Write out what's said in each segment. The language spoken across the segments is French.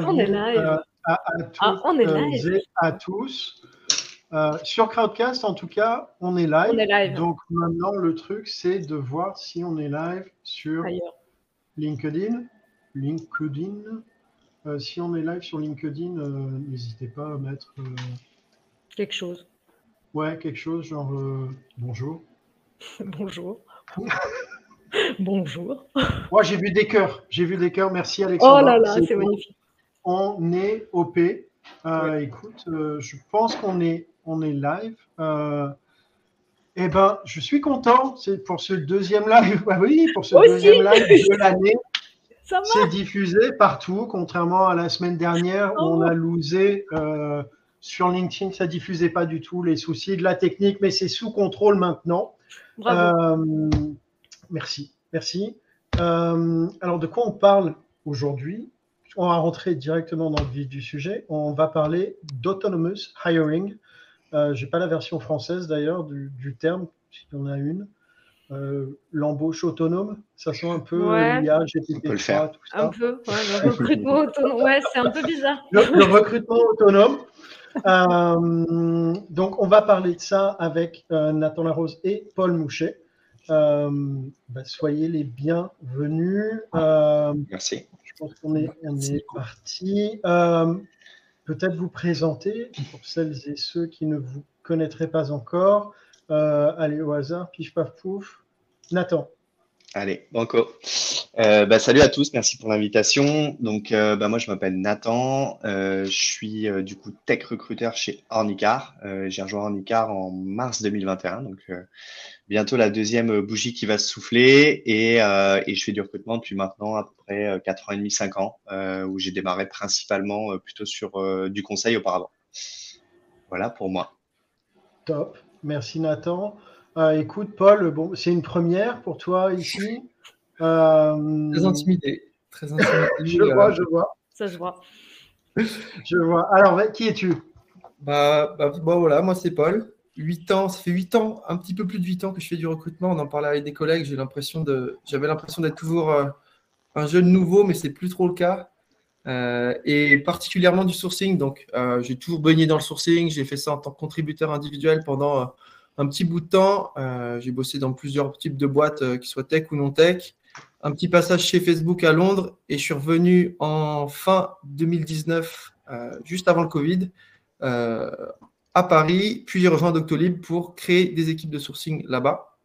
bienvenue euh, à, ah, on est live. et à tous. sur Crowdcast, en tout cas, on est live. On est live. Donc maintenant, le truc, c'est de voir si on est live sur LinkedIn. LinkedIn. si on est live sur LinkedIn, n'hésitez pas à mettre quelque chose. Ouais, quelque chose genre bonjour. bonjour. Bonjour. Moi, j'ai vu des cœurs. J'ai vu des cœurs. Merci, Alexandre. Oh là là, c'est magnifique. On est OP. Euh, écoute, euh, je pense qu'on est, on est live. Euh, eh ben, je suis content. C'est pour ce deuxième live. Ah oui, pour ce deuxième live de l'année. C'est diffusé partout, contrairement à la semaine dernière où on a oh. losé sur LinkedIn. Ça diffusait pas du tout les soucis de la technique, mais c'est sous contrôle maintenant. Bravo. Merci, merci. Euh, alors, de quoi on parle aujourd'hui? On va rentrer directement dans le vif du sujet. On va parler d'autonomous hiring. Euh, Je n'ai pas la version française d'ailleurs du, terme, s'il y en a une. Euh, l'embauche autonome, ça sent un peu ouais. l'IA, GTP, tout ça. Un peu, le recrutement autonome, ouais, c'est un peu bizarre. Le, recrutement autonome. donc, on va parler de ça avec Nathan Larose et Paul Mouchet. Euh, bah, soyez les bienvenus. Euh, Merci. Je pense qu'on est, on est parti. Euh, peut-être vous présenter pour celles et ceux qui ne vous connaîtraient pas encore. allez, au hasard, pif paf pouf. Nathan. Allez, banco. Euh, bah, salut à tous, merci pour l'invitation. Donc, euh, bah, moi, je m'appelle Nathan. Euh, je suis du coup tech recruteur chez Ornicar. J'ai rejoint Ornicar en mars 2021, donc bientôt la deuxième bougie qui va se souffler. Et, et, je fais du recrutement depuis maintenant à peu près 4 ans et demi, 5 ans, où j'ai démarré principalement plutôt sur du conseil auparavant. Voilà pour moi. Top, merci Nathan. Euh, écoute, Paul, bon, c'est une première pour toi ici. Euh, très intimidé. Très intimidé. je vois, je vois. Ça se voit. je vois. Alors, qui es-tu? Bah, bah, voilà, moi c'est Paul. 8 ans, ça fait 8 ans, un petit peu plus de 8 ans que je fais du recrutement. On en parlait avec des collègues. J'ai l'impression de, j'avais l'impression d'être toujours euh, un jeune nouveau, mais c'est plus trop le cas. et particulièrement du sourcing. Donc, j'ai toujours baigné dans le sourcing. J'ai fait ça en tant que contributeur individuel pendant un petit bout de temps. Euh, j'ai bossé dans plusieurs types de boîtes, euh, qui soient tech ou non tech. Un petit passage chez Facebook à Londres et je suis revenu en fin 2019, euh, juste avant le Covid, à Paris. Puis j'ai rejoint Doctolib pour créer des équipes de sourcing là-bas.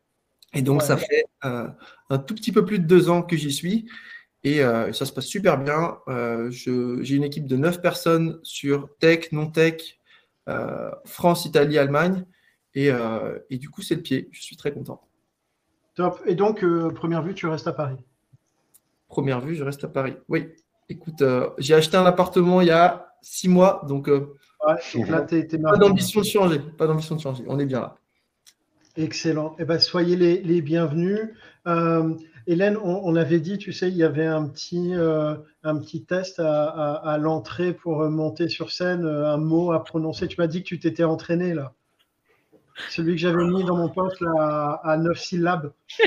Et donc, ça fait un tout petit peu plus de deux ans que j'y suis. Et ça se passe super bien. j'ai une équipe de neuf personnes sur tech, non tech, France, Italie, Allemagne. Euh, et, du coup, c'est le pied. Je suis très content. Top. Et donc, euh, première vue, tu restes à Paris? Première vue, je reste à Paris. Oui. Écoute, euh, j'ai acheté un appartement il y a six mois, donc, ouais, là, pas d'ambition de changer. Pas d'ambition de changer. On est bien là. Excellent. Eh ben, soyez les, bienvenus. Hélène, on, avait dit, tu sais, il y avait un petit, un petit test à, à l'entrée pour monter sur scène, un mot à prononcer. Tu m'as dit que tu t'étais entraîné là. Celui que j'avais mis dans mon poste à 9 syllabes.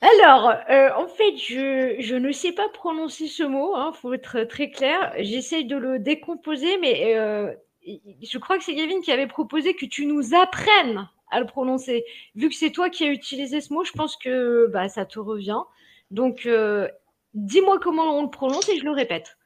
Alors, euh, en fait, je, je, ne sais pas prononcer ce mot, il hein, faut être très clair. J'essaye de le décomposer, mais euh, je crois que c'est Gavin qui avait proposé que tu nous apprennes à le prononcer. Vu que c'est toi qui as utilisé ce mot, je pense que bah, ça te revient. Donc, euh, dis-moi comment on le prononce et je le répète.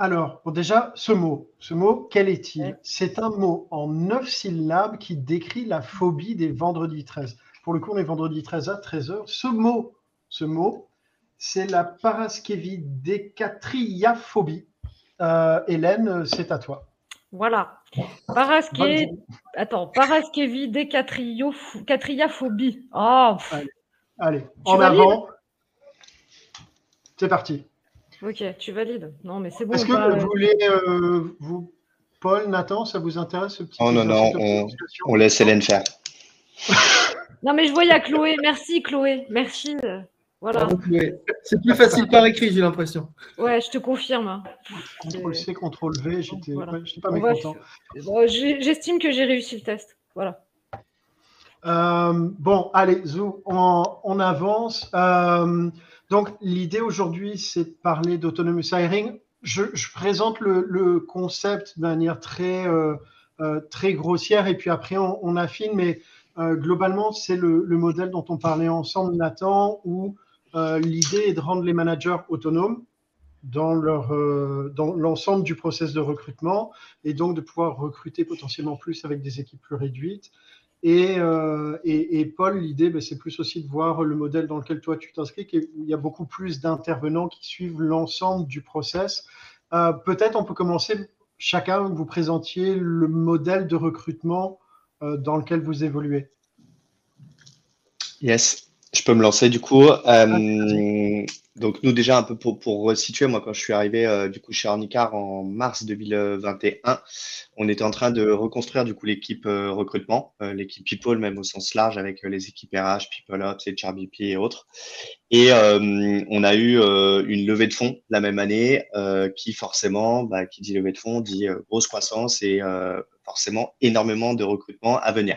Alors, déjà, ce mot, ce mot, quel est-il C'est un mot en neuf syllabes qui décrit la phobie des vendredis 13. Pour le coup, on est vendredi 13 à 13h. Ce mot, ce mot, c'est la paraskevidécatriaphobie. Euh, Hélène, c'est à toi. Voilà. Paraské... Attends, paraskevidécatriaphobie. Oh. Allez, allez. en avant. C'est parti. Ok, tu valides. Non, mais c'est bon. Est-ce que vous voulez, euh, vous, Paul, Nathan, ça vous intéresse ce petit Oh non, non, on, laisse Hélène faire. non, mais je vois, il y a Chloé. Merci, Chloé. Merci. Voilà. C'est plus facile par écrit, j'ai l'impression. Ouais, je te confirme. Hein. Ctrl C, Ctrl V, j'étais pas mécontent. J'estime que j'ai réussi le test. Voilà. Euh, bon, allez, Zou, on, avance. Euh, Donc, l'idée aujourd'hui, c'est de parler d'autonomous hiring. Je, présente le, concept de manière très, euh, euh, très grossière et puis après, on, affine, mais euh, globalement, c'est le, modèle dont on parlait ensemble, Nathan, où l'idée est de rendre les managers autonomes dans leur dans l'ensemble du process de recrutement et donc de pouvoir recruter potentiellement plus avec des équipes plus réduites euh, et, Paul, l'idée, ben, c'est plus aussi de voir le modèle dans lequel toi tu t'inscris, où il y a beaucoup plus d'intervenants qui suivent l'ensemble du process. Euh, peut-être on peut commencer chacun, vous présentiez le modèle de recrutement euh, dans lequel vous évoluez. Yes, je peux me lancer du coup. Ah, donc nous déjà un peu pour, pour resituer, moi quand je suis arrivé euh, du coup chez Ornicar en mars 2021, on était en train de reconstruire du coup l'équipe euh, recrutement, euh, l'équipe People même au sens large avec les équipes RH, People Ops, HRBP et autres. Et on a eu une levée de fonds la même année qui forcément, bah, qui dit levée de fonds, dit grosse croissance et forcément énormément de recrutement à venir.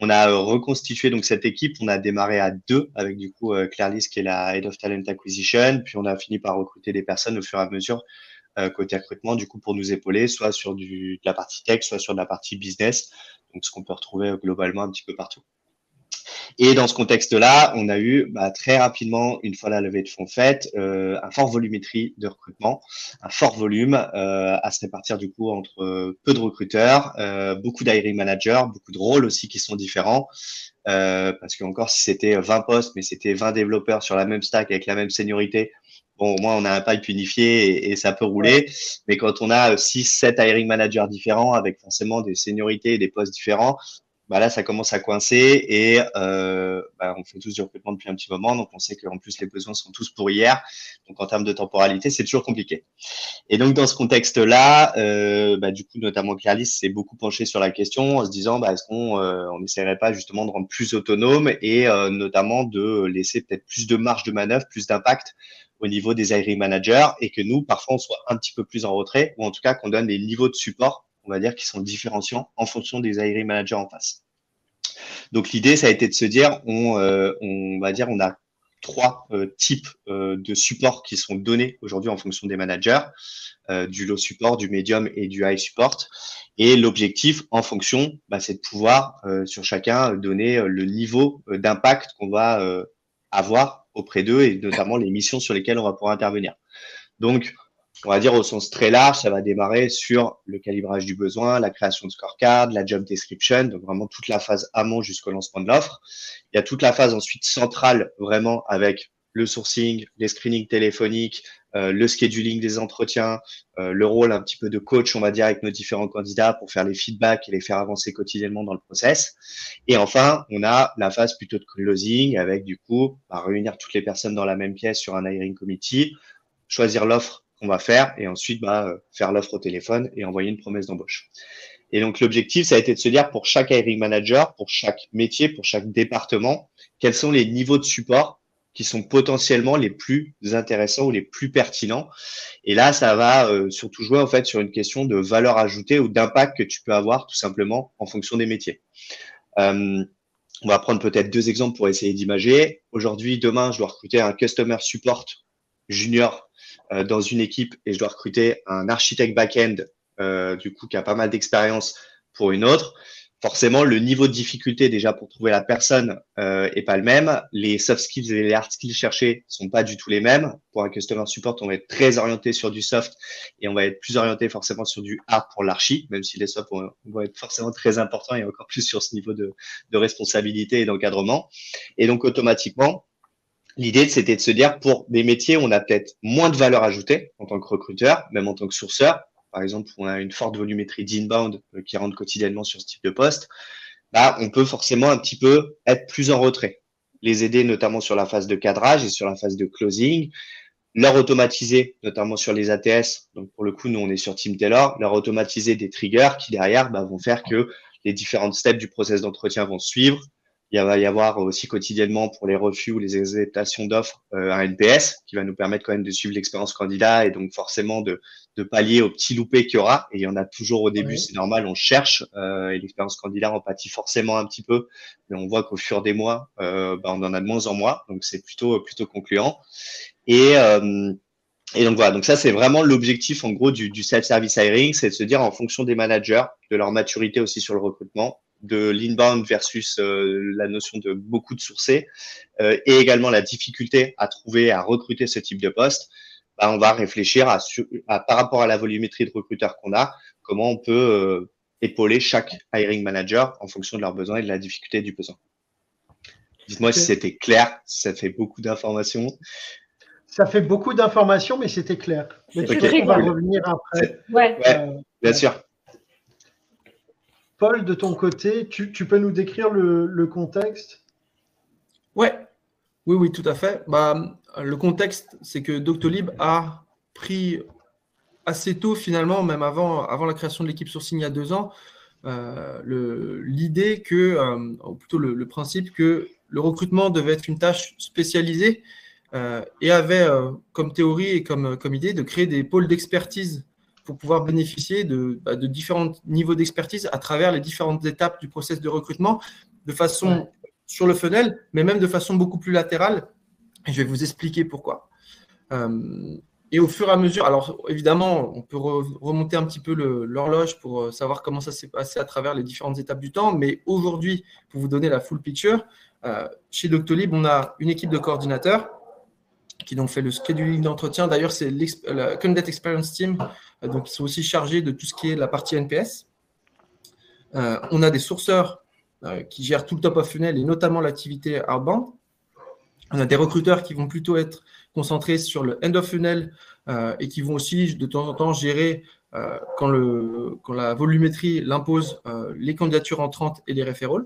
On a euh, reconstitué donc cette équipe. On a démarré à deux avec du coup euh, Claire Lys qui est la Head of Talent Acquisition. Puis on a fini par recruter des personnes au fur et à mesure euh, côté recrutement du coup pour nous épauler, soit sur du, de la partie tech, soit sur de la partie business. Donc ce qu'on peut retrouver globalement un petit peu partout. Et dans ce contexte-là, on a eu bah, très rapidement, une fois la levée de fonds faite, euh, un fort volumétrie de recrutement, un fort volume euh, à se répartir du coup entre euh, peu de recruteurs, euh, beaucoup d'hiring managers, beaucoup de rôles aussi qui sont différents. Parce que encore si c'était 20 postes, mais c'était 20 développeurs sur la même stack avec la même seniorité, bon, au moins on a un pipe unifié et, et, ça peut rouler. Mais quand on a 6, 7 hiring managers différents avec forcément des seniorités et des postes différents, bah là, ça commence à coincer et euh, bah, on fait tous du recrutement depuis un petit moment, donc on sait qu'en plus les besoins sont tous pour hier. Donc en termes de temporalité, c'est toujours compliqué. Et donc dans ce contexte-là, euh, bah, du coup, notamment Clarlis s'est beaucoup penché sur la question en se disant, bah, est-ce qu'on euh, on n'essaierait pas justement de rendre plus autonome et euh, notamment de laisser peut-être plus de marge de manœuvre, plus d'impact au niveau des hiring managers et que nous, parfois, on soit un petit peu plus en retrait ou en tout cas qu'on donne des niveaux de support on va dire, qui sont différenciants en fonction des hiring managers en face. Donc l'idée, ça a été de se dire, on, euh, on va dire, on a trois euh, types euh, de supports qui sont donnés aujourd'hui en fonction des managers, du low support, du medium et du high support. Et l'objectif, en fonction, bah, c'est de pouvoir sur chacun donner le niveau d'impact qu'on va avoir auprès d'eux et notamment les missions sur lesquelles on va pouvoir intervenir. Donc, on va dire au sens très large, ça va démarrer sur le calibrage du besoin, la création de scorecard, la job description, donc vraiment toute la phase amont jusqu'au lancement de l'offre. Il y a toute la phase ensuite centrale, vraiment avec le sourcing, les screenings téléphoniques, euh, le scheduling des entretiens, euh, le rôle un petit peu de coach, on va dire, avec nos différents candidats pour faire les feedbacks et les faire avancer quotidiennement dans le process. Et enfin, on a la phase plutôt de closing avec du coup, à réunir toutes les personnes dans la même pièce sur un hiring committee, choisir l'offre qu'on va faire et ensuite bah, euh, faire l'offre au téléphone et envoyer une promesse d'embauche. Et donc l'objectif, ça a été de se dire pour chaque hiring manager, pour chaque métier, pour chaque département, quels sont les niveaux de support qui sont potentiellement les plus intéressants ou les plus pertinents. Et là, ça va euh, surtout jouer en fait sur une question de valeur ajoutée ou d'impact que tu peux avoir tout simplement en fonction des métiers. Euh, on va prendre peut-être deux exemples pour essayer d'imager. Aujourd'hui, demain, je dois recruter un customer support junior euh, dans une équipe et je dois recruter un architecte back-end, euh, du coup, qui a pas mal d'expérience pour une autre, forcément, le niveau de difficulté déjà pour trouver la personne euh, est pas le même. Les soft skills et les hard skills cherchés sont pas du tout les mêmes. Pour un customer support, on va être très orienté sur du soft et on va être plus orienté forcément sur du hard pour l'archi, même si les soft vont, être forcément très importants et encore plus sur ce niveau de, de responsabilité et d'encadrement. Et donc, automatiquement, L'idée, c'était de se dire, pour des métiers où on a peut-être moins de valeur ajoutée en tant que recruteur, même en tant que sourceur, par exemple, on a une forte volumétrie d'inbound euh, qui rentre quotidiennement sur ce type de poste, bah, on peut forcément un petit peu être plus en retrait. Les aider notamment sur la phase de cadrage et sur la phase de closing, leur automatiser, notamment sur les ATS. Donc, pour le coup, nous, on est sur Team Taylor, leur automatiser des triggers qui derrière bah, vont faire que les différentes steps du process d'entretien vont suivre, Il va y avoir aussi quotidiennement pour les refus ou les acceptations d'offres un NPS qui va nous permettre quand même de suivre l'expérience candidat et donc forcément de, de pallier aux petits loupés qu'il y aura. Et il y en a toujours au début, c'est normal, on cherche et l'expérience candidat en pâtit forcément un petit peu, mais on voit qu'au fur des mois, bah, on en a de moins en moins, donc c'est plutôt plutôt concluant. Et et donc voilà, donc ça c'est vraiment l'objectif en gros du, du self-service hiring, c'est de se dire en fonction des managers, de leur maturité aussi sur le recrutement, de l'inbound versus euh, la notion de beaucoup de sourcés, euh, et également la difficulté à trouver, à recruter ce type de poste, bah, on va réfléchir à, à, par rapport à la volumétrie de recruteurs qu'on a, comment on peut euh, épauler chaque hiring manager en fonction de leurs besoins et de la difficulté du besoin. Dites-moi si c'était clair, si ça fait beaucoup d'informations. Ça fait beaucoup d'informations, mais c'était clair. Mais on va revenir après. Ouais. Euh, bien sûr. Paul, de ton côté, tu, peux nous décrire le, contexte? Ouais. Oui, oui, tout à fait. Bah, le contexte, c'est que Doctolib a pris assez tôt, finalement, même avant, la création de l'équipe sourcing il y a deux ans, euh, l'idée que, euh, ou plutôt le, principe que le recrutement devait être une tâche spécialisée euh, et avait comme théorie et comme, comme idée de créer des pôles d'expertise pour pouvoir bénéficier de, bah, de différents niveaux d'expertise à travers les différentes étapes du process de recrutement, de façon sur le funnel, mais même de façon beaucoup plus latérale. Et je vais vous expliquer pourquoi. Euh, et au fur et à mesure, alors évidemment, on peut remonter un petit peu l'horloge pour savoir comment ça s'est passé à travers les différentes étapes du temps, mais aujourd'hui, pour vous donner la full picture, chez Doctolib, on a une équipe de coordinateurs qui donc fait le scheduling d'entretien. D'ailleurs, c'est la Candidate Experience Team, euh, donc ils sont aussi chargés de tout ce qui est la partie NPS. Euh, on a des sourceurs euh, qui gèrent tout le top of funnel et notamment l'activité outbound. On a des recruteurs qui vont plutôt être concentrés sur le end of funnel et qui vont aussi de temps en temps gérer quand, la volumétrie l'impose les candidatures entrantes et les référents.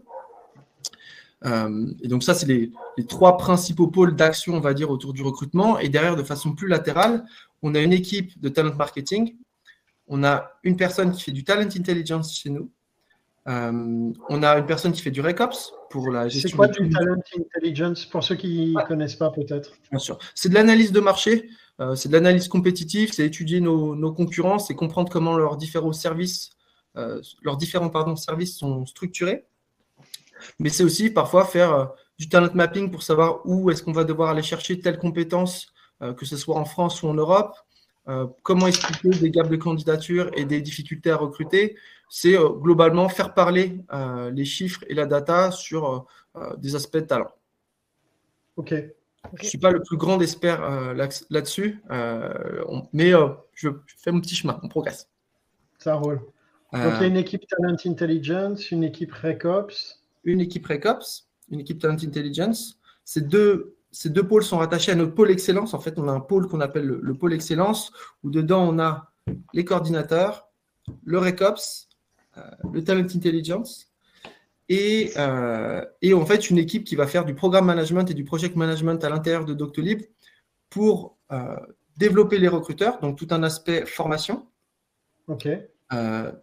Euh, et donc ça, c'est les, trois principaux pôles d'action, on va dire, autour du recrutement. Et derrière, de façon plus latérale, on a une équipe de talent marketing. On a une personne qui fait du talent intelligence chez nous. Euh, on a une personne qui fait du RECOPS pour la gestion. C'est quoi du talent intelligence pour ceux qui ne connaissent pas peut-être? Bien sûr. C'est de l'analyse de marché, euh, c'est de l'analyse compétitive, c'est étudier nos, nos, concurrents, c'est comprendre comment leurs différents services, leurs différents pardon, services sont structurés mais c'est aussi parfois faire euh, du talent mapping pour savoir où est-ce qu'on va devoir aller chercher telle compétence, euh, que ce soit en France ou en Europe, euh, comment expliquer des gaps de candidature et des difficultés à recruter? C'est globalement faire parler les chiffres et la data sur des aspects de talent. Ok. Je ne suis pas le plus grand expert là-dessus, mais je fais mon petit chemin, on progresse. Ça roule. Donc, il y a une équipe Talent Intelligence, une équipe RECOPS, une équipe RECOPS, une équipe Talent Intelligence. Ces deux, ces deux pôles sont rattachés à notre pôle excellence. En fait, on a un pôle qu'on appelle le, pôle excellence, où dedans, on a les coordinateurs, le RECOPS, euh, le Talent Intelligence, et, euh, et, en fait, une équipe qui va faire du programme management et du project management à l'intérieur de Doctolib pour euh, développer les recruteurs, donc tout un aspect formation. OK.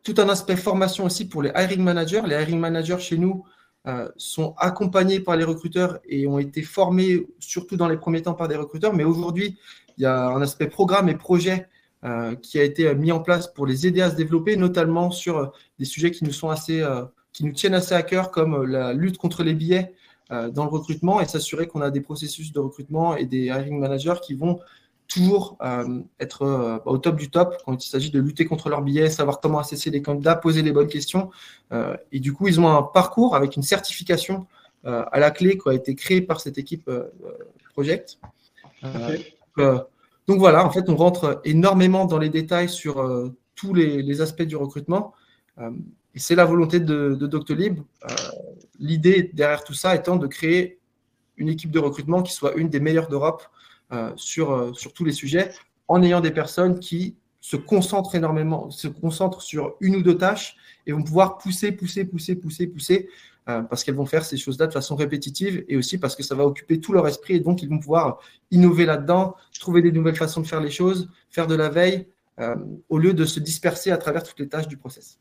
tout un aspect formation aussi pour les hiring managers. Les hiring managers chez nous, euh, sont accompagnés par les recruteurs et ont été formés surtout dans les premiers temps par des recruteurs. Mais aujourd'hui, il y a un aspect programme et projet euh, qui a été mis en place pour les aider à se développer, notamment sur euh, des sujets qui nous sont assez, qui nous tiennent assez à cœur, comme la lutte contre les billets dans le recrutement et s'assurer qu'on a des processus de recrutement et des hiring managers qui vont toujours euh, être euh, au top du top quand il s'agit de lutter contre leurs billets, savoir comment assesser les candidats, poser les bonnes questions. Euh, et du coup, ils ont un parcours avec une certification à la clé qui a été créée par cette équipe Project. donc voilà, en fait, on rentre énormément dans les détails sur tous les, aspects du recrutement. et c'est la volonté de, de Doctolib. L'idée derrière tout ça étant de créer une équipe de recrutement qui soit une des meilleures d'Europe sur, euh, sur tous les sujets en ayant des personnes qui se concentrent énormément, se concentrent sur une ou deux tâches et vont pouvoir pousser, pousser, pousser, pousser, pousser, euh, parce qu'elles vont faire ces choses-là de façon répétitive et aussi parce que ça va occuper tout leur esprit et donc ils vont pouvoir innover là-dedans, trouver des nouvelles façons de faire les choses, faire de la veille, au lieu de se disperser à travers toutes les tâches du process.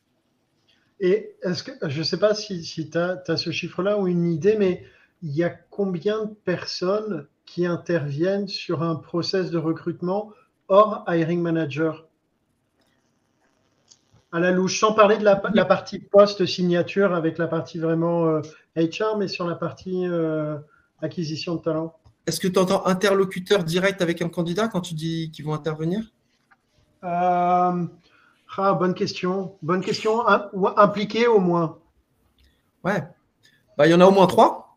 Et est-ce que, je ne sais pas si, si tu as, ce chiffre-là ou une idée, mais il y a combien de personnes qui interviennent sur un process de recrutement hors hiring manager à la louche, sans parler de la, partie post-signature avec la partie vraiment HR, euh, mais sur la partie euh, acquisition de talent. Est-ce que tu entends interlocuteur direct avec un candidat quand tu dis qu'ils vont intervenir? Euh, ah, Bonne question. Bonne question. Impliqué au moins Ouais. Bah, il y en a au moins trois.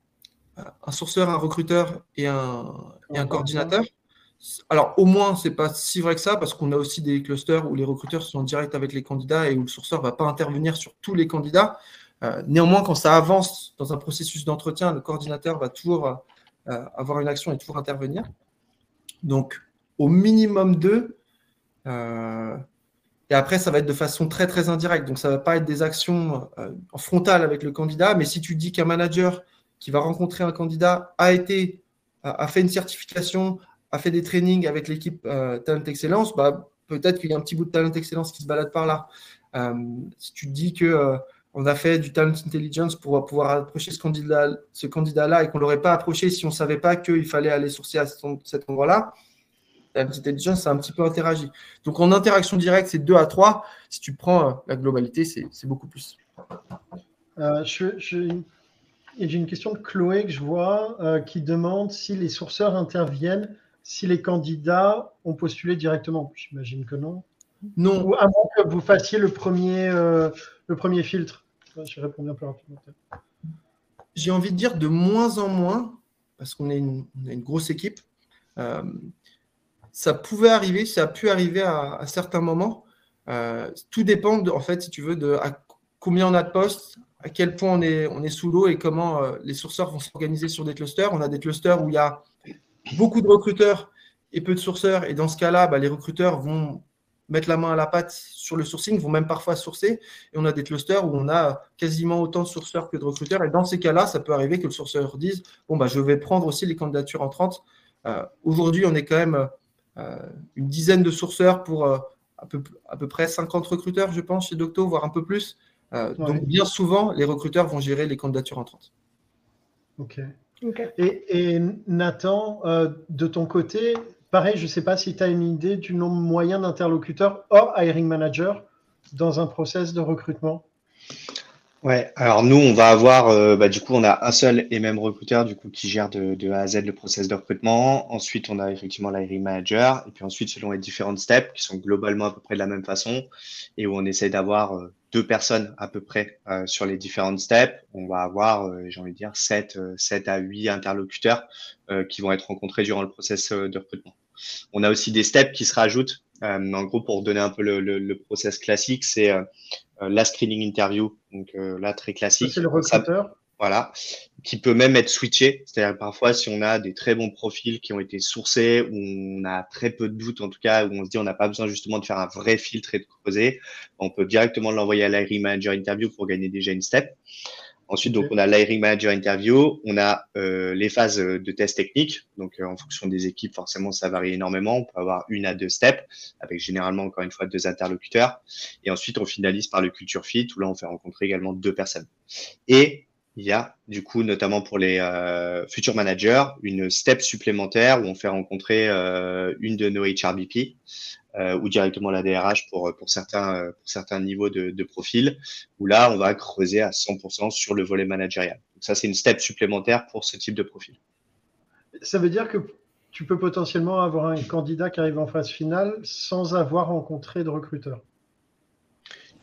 Un sourceur, un recruteur et un, et un coordinateur. Alors, au moins, ce n'est pas si vrai que ça, parce qu'on a aussi des clusters où les recruteurs sont en direct avec les candidats et où le sourceur ne va pas intervenir sur tous les candidats. Euh, néanmoins, quand ça avance dans un processus d'entretien, le coordinateur va toujours euh, avoir une action et toujours intervenir. Donc, au minimum deux. Euh, et après, ça va être de façon très, très indirecte. Donc, ça ne va pas être des actions en frontal avec le candidat. Mais si tu dis qu'un manager qui va rencontrer un candidat a été a fait une certification, a fait des trainings avec l'équipe euh, Talent Excellence, bah, peut-être qu'il y a un petit bout de Talent Excellence qui se balade par là. Euh, si tu te dis que euh, on a fait du Talent Intelligence pour pouvoir approcher ce candidat-là ce candidat et qu'on ne l'aurait pas approché si on ne savait pas qu'il fallait aller sourcer à cet endroit-là, Talent Intelligence, c'est un petit peu interagi. Donc en interaction directe, c'est 2 à 3. Si tu prends la globalité, c'est beaucoup plus. je, j'ai une question de Chloé que je vois qui demande si les sourceurs interviennent si les candidats ont postulé directement. J'imagine que non. Non. Ou à moins que vous fassiez le premier, euh, le premier filtre. Je réponds un peu rapidement. J'ai envie de dire de moins en moins, parce qu'on est une, une, grosse équipe. Euh, ça pouvait arriver, ça a pu arriver à, certains moments. Euh, tout dépend, en fait, si tu veux, de combien on a de postes, à quel point on est, on est sous l'eau et comment les sourceurs vont s'organiser sur des clusters. On a des clusters où il y a beaucoup de recruteurs et peu de sourceurs. Et dans ce cas-là, bah, les recruteurs vont mettre la main à la pâte sur le sourcing, vont même parfois sourcer. Et on a des clusters où on a quasiment autant de sourceurs que de recruteurs. Et dans ces cas-là, ça peut arriver que le sourceur dise Bon, bah, je vais prendre aussi les candidatures entrantes. Euh, Aujourd'hui, on est quand même euh, une dizaine de sourceurs pour euh, à, peu, à peu près 50 recruteurs, je pense, chez Docto, voire un peu plus. Euh, donc, bien souvent, les recruteurs vont gérer les candidatures entrantes. OK. Et, Nathan, euh, de ton côté, pareil, je ne sais pas si tu as une idée du nombre moyen d'interlocuteurs hors hiring manager dans un process de recrutement. Ouais, alors nous, on va avoir, euh, bah, du coup, on a un seul et même recruteur du coup qui gère de, de, A à Z le process de recrutement. Ensuite, on a effectivement l'hiring manager. Et puis ensuite, selon les différentes steps qui sont globalement à peu près de la même façon et où on essaie d'avoir euh, deux personnes à peu près euh, sur les différentes steps, on va avoir, j'ai envie de dire, 7, 7 à 8 interlocuteurs qui vont être rencontrés durant le process de recrutement. On a aussi des steps qui se rajoutent. en gros, pour donner un peu le, le, le process classique, c'est euh, la screening interview, donc euh, là très classique. C'est le recruteur. Voilà, qui peut même être switché. C'est-à-dire parfois si on a des très bons profils qui ont été sourcés, où on a très peu de doutes en tout cas, où on se dit on n'a pas besoin justement de faire un vrai filtre et de creuser, on peut directement l'envoyer à l'hiring manager interview pour gagner déjà une step. Ensuite, donc, on a l'hiring manager interview, on a euh, les phases de test technique. Donc, euh, en fonction des équipes, forcément, ça varie énormément. On peut avoir une à deux steps, avec généralement, encore une fois, deux interlocuteurs. Et ensuite, on finalise par le culture fit, où là, on fait rencontrer également deux personnes. Et il y a, du coup, notamment pour les euh, futurs managers, une step supplémentaire où on fait rencontrer euh, une de nos HRBP euh, ou directement la DRH pour, pour, certains, pour certains niveaux de, de, profil, où là, on va creuser à 100% sur le volet managérial. Donc ça, c'est une step supplémentaire pour ce type de profil. Ça veut dire que tu peux potentiellement avoir un candidat qui arrive en phase finale sans avoir rencontré de recruteur.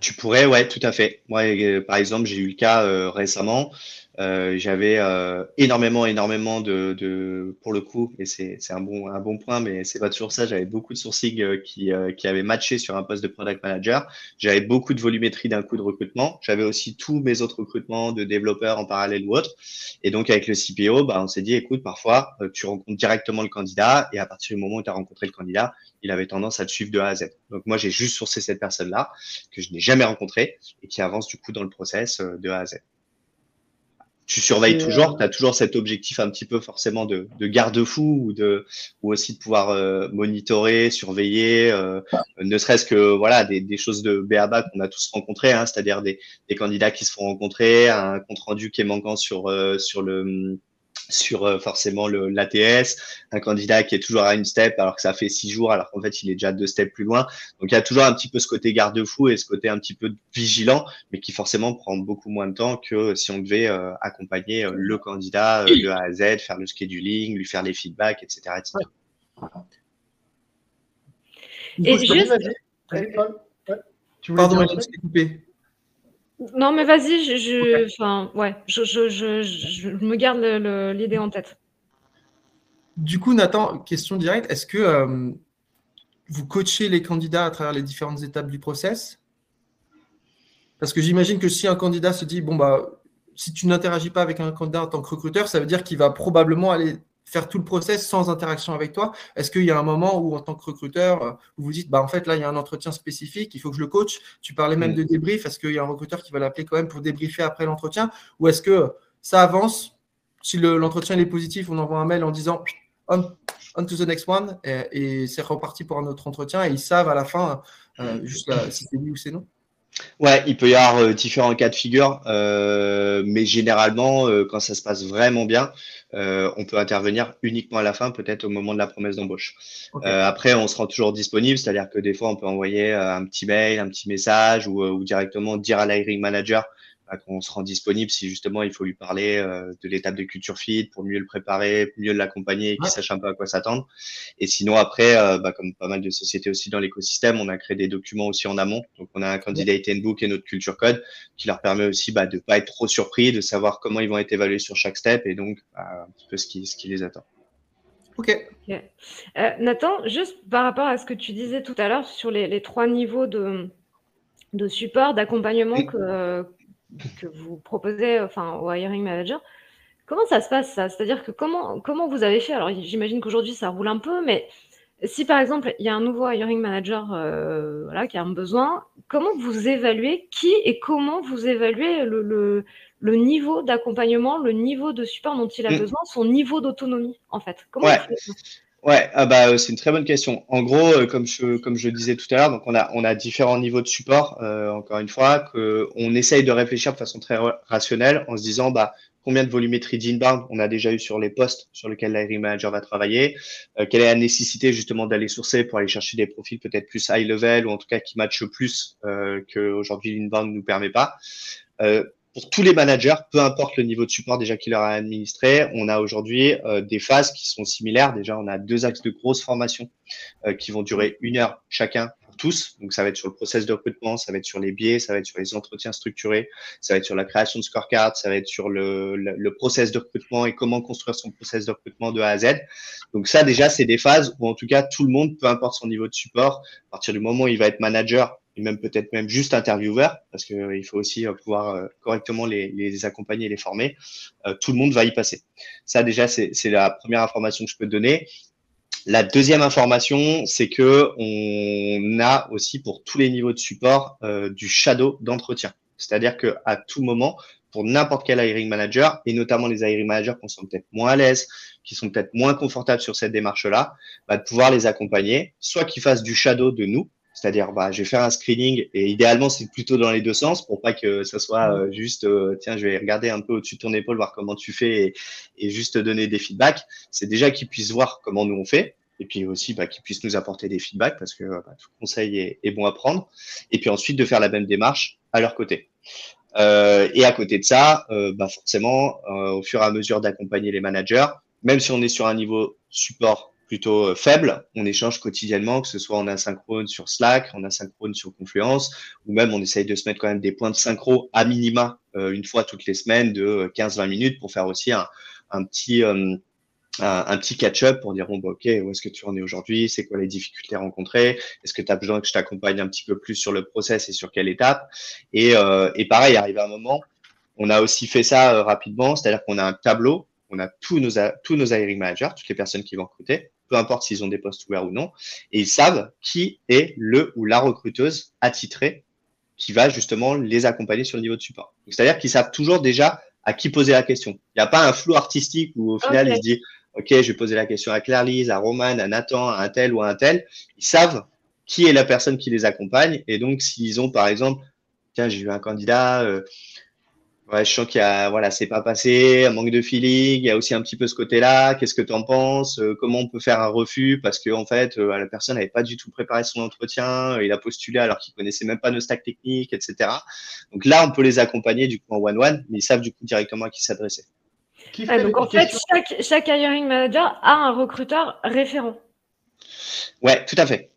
Tu pourrais, ouais, tout à fait. Moi, euh, par exemple, j'ai eu le cas euh, récemment. Euh, j'avais euh, énormément, énormément de, de, pour le coup, et c'est un bon, un bon point, mais c'est pas toujours ça. J'avais beaucoup de sourcing euh, qui, qui avaient matché sur un poste de product manager. J'avais beaucoup de volumétrie d'un coup de recrutement. J'avais aussi tous mes autres recrutements de développeurs en parallèle ou autre. Et donc, avec le CPO, bah, on s'est dit, écoute, parfois, tu rencontres directement le candidat et à partir du moment où tu as rencontré le candidat, il avait tendance à te suivre de A à Z. Donc, moi, j'ai juste sourcé cette personne-là que je n'ai jamais rencontrée et qui avance du coup dans le process de A à Z. tu surveilles Et, toujours, euh, tu as toujours cet objectif un petit peu forcément de, de garde-fou ou, de, ou aussi de pouvoir euh, monitorer, surveiller, euh, ne serait-ce que voilà des, des choses de BABA qu'on a tous rencontrés, hein, c'est-à-dire des, des candidats qui se font rencontrer, un compte-rendu qui est manquant sur, euh, sur le sur euh, forcément le l'ATS, un candidat qui est toujours à une step alors que ça fait six jours alors qu'en fait il est déjà deux steps plus loin. Donc il y a toujours un petit peu ce côté garde-fou et ce côté un petit peu vigilant, mais qui forcément prend beaucoup moins de temps que si on devait euh, accompagner euh, le candidat euh, de A à Z, faire le scheduling, lui faire les feedbacks, etc. etc. Et juste- Pardon, je me suis coupé. Non, mais vas-y, je, je, enfin, ouais, je, je, je, je me garde l'idée en tête. Du coup, Nathan, question directe. Est-ce que euh, vous coachez les candidats à travers les différentes étapes du process? Parce que j'imagine que si un candidat se dit, bon, bah, si tu n'interagis pas avec un candidat en tant que recruteur, ça veut dire qu'il va probablement aller faire tout le process sans interaction avec toi. Est-ce qu'il y a un moment où, en tant que recruteur, euh, vous vous dites, bah, en fait, là, il y a un entretien spécifique, il faut que je le coach Tu parlais même de débrief. Est-ce qu'il y a un recruteur qui va l'appeler quand même pour débriefer après l'entretien? Ou est-ce que ça avance? Si le- l'entretien est positif, on envoie un mail en disant on, on to the next one et, et c'est reparti pour un autre entretien et ils savent à la fin euh, juste là, si c'est oui ou c'est non. Ouais, il peut y avoir euh, différents cas de figure, euh, mais généralement, euh, quand ça se passe vraiment bien, euh, on peut intervenir uniquement à la fin, peut-être au moment de la promesse d'embauche. Euh, après, on se rend toujours disponible, c'est-à-dire que des fois, on peut envoyer euh, un petit mail, un petit message ou, euh, ou directement dire à l'hiring manager bah, qu'on se rend disponible si justement il faut lui parler euh, de l'étape de culture fit pour mieux le préparer, mieux l'accompagner et qu'il Ouais. sache un peu à quoi s'attendre. Et sinon, après, euh, bah, comme pas mal de sociétés aussi dans l'écosystème, on a créé des documents aussi en amont. Donc, on a un candidate handbook et notre culture code qui leur permet aussi bah, de pas être trop surpris, de savoir comment ils vont être évalués sur chaque step et donc bah, un petit peu ce qui, ce qui les attend. Ok. Euh, Nathan, juste par rapport à ce que tu disais tout à l'heure sur les, les trois niveaux de, de support, d'accompagnement que, que vous proposez enfin, au hiring manager, comment ça se passe ça? C'est-à-dire que comment, comment vous avez fait? Alors j'imagine qu'aujourd'hui ça roule un peu, mais si par exemple il y a un nouveau hiring manager euh, voilà, qui a un besoin, comment vous évaluez? Qui et comment vous évaluez le, le, le niveau d'accompagnement, le niveau de support dont il a Mm. besoin, son niveau d'autonomie en fait? Comment Ouais. Ouais, ah bah, euh, c'est une très bonne question. En gros, euh, comme je, comme je le disais tout à l'heure, donc on a, on a différents niveaux de support, euh, encore une fois, que on essaye de réfléchir de façon très ra- rationnelle en se disant bah, combien de volumétrie d'inbound on a déjà eu sur les postes sur lesquels l'hiring manager va travailler, euh, quelle est la nécessité justement d'aller sourcer pour aller chercher des profils peut-être plus high level ou en tout cas qui matchent plus euh, qu'aujourd'hui l'inbound ne nous permet pas. Euh, pour tous les managers, peu importe le niveau de support déjà qu'il leur a administré, on a aujourd'hui euh, des phases qui sont similaires. Déjà, on a deux axes de grosses formations euh, qui vont durer une heure chacun pour tous. Donc, ça va être sur le process de recrutement, ça va être sur les biais, ça va être sur les entretiens structurés, ça va être sur la création de scorecard, ça va être sur le, le, le process de recrutement et comment construire son process de recrutement de A à Z. Donc, ça, déjà, c'est des phases où, en tout cas, tout le monde, peu importe son niveau de support, à partir du moment où il va être manager, et même peut-être même juste intervieweur, parce qu'il il faut aussi euh, pouvoir euh, correctement les, les accompagner et les former, euh, tout le monde va y passer. Ça déjà, c'est c'est la première information que je peux te donner. La deuxième information, c'est que on a aussi pour tous les niveaux de support euh, du shadow d'entretien. C'est-à-dire que à tout moment, pour n'importe quel hiring manager, et notamment les hiring managers qui sont peut-être moins à l'aise, qui sont peut-être moins confortables sur cette démarche-là, bah, de pouvoir les accompagner, soit qu'ils fassent du shadow de nous, c'est-à-dire, bah, je vais faire un screening et idéalement, c'est plutôt dans les deux sens pour pas que ça soit euh, juste, euh, tiens, je vais regarder un peu au-dessus de ton épaule, voir comment tu fais et, et juste te donner des feedbacks. C'est déjà qu'ils puissent voir comment nous on fait et puis aussi bah, qu'ils puissent nous apporter des feedbacks parce que bah, tout conseil est, est bon à prendre. Et puis ensuite de faire la même démarche à leur côté. Euh, et à côté de ça, bah, forcément, au fur et à mesure d'accompagner les managers, même si on est sur un niveau support plutôt euh, faible, on échange quotidiennement, que ce soit en asynchrone sur Slack, en asynchrone sur Confluence, ou même on essaye de se mettre quand même des points de synchro à minima euh, une fois toutes les semaines de 15-20 minutes pour faire aussi un, petit euh, catch-up pour dire bon bah, ok où est-ce que tu en es aujourd'hui? C'est quoi les difficultés rencontrées? Est-ce que tu as besoin que je t'accompagne un petit peu plus sur le process et sur quelle étape? Et, euh, pareil arrivé à un moment on a aussi fait ça euh, rapidement c'est-à-dire qu'on a un tableau on a tous nos tous managers toutes les personnes qui vont recruter peu importe s'ils ont des postes ouverts ou non, et ils savent qui est le ou la recruteuse attitrée qui va justement les accompagner sur le niveau de support. C'est-à-dire qu'ils savent toujours déjà à qui poser la question. Il n'y a pas un flou artistique où au final, il se dit, OK, je vais poser la question à Claire-Lise, à Roman, à Nathan, à un tel ou à un tel. Ils savent qui est la personne qui les accompagne. Et donc, s'ils ont, par exemple, tiens, j'ai eu un candidat, euh, ouais, je sens qu'il y a, voilà, c'est pas passé, un manque de feeling, il y a aussi un petit peu ce côté-là. Qu'est-ce que tu en penses? Euh, Comment on peut faire un refus? Parce que en fait, euh, la personne n'avait pas du tout préparé son entretien, il a postulé alors qu'il connaissait même pas nos stacks techniques, etc. Donc là, on peut les accompagner du coup en one-one, mais ils savent du coup directement à qui s'adresser. donc en fait, chaque, chaque hiring manager a un recruteur référent. Ouais, tout à fait.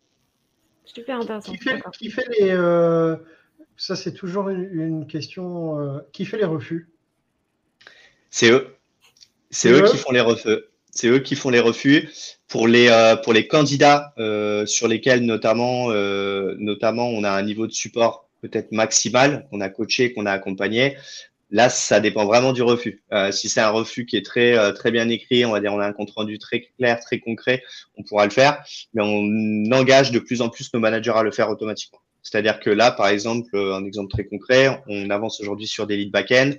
Super intéressant. Qui fait, les. Euh, ça, c'est toujours une, question. Euh, qui fait les refus? C'est eux. C'est eux, qui font les refus. C'est eux qui font les refus pour les euh, pour les candidats sur lesquels notamment notamment on a un niveau de support peut-être maximal qu'on a coaché qu'on a accompagné. Là, ça dépend vraiment du refus. Euh, si c'est un refus qui est très euh, très bien écrit, on va dire on a un compte rendu très clair, très concret, on pourra le faire, mais on engage de plus en plus nos managers à le faire automatiquement. C'est-à-dire que là, par exemple, euh, un exemple très concret, on avance aujourd'hui sur des leads back-end.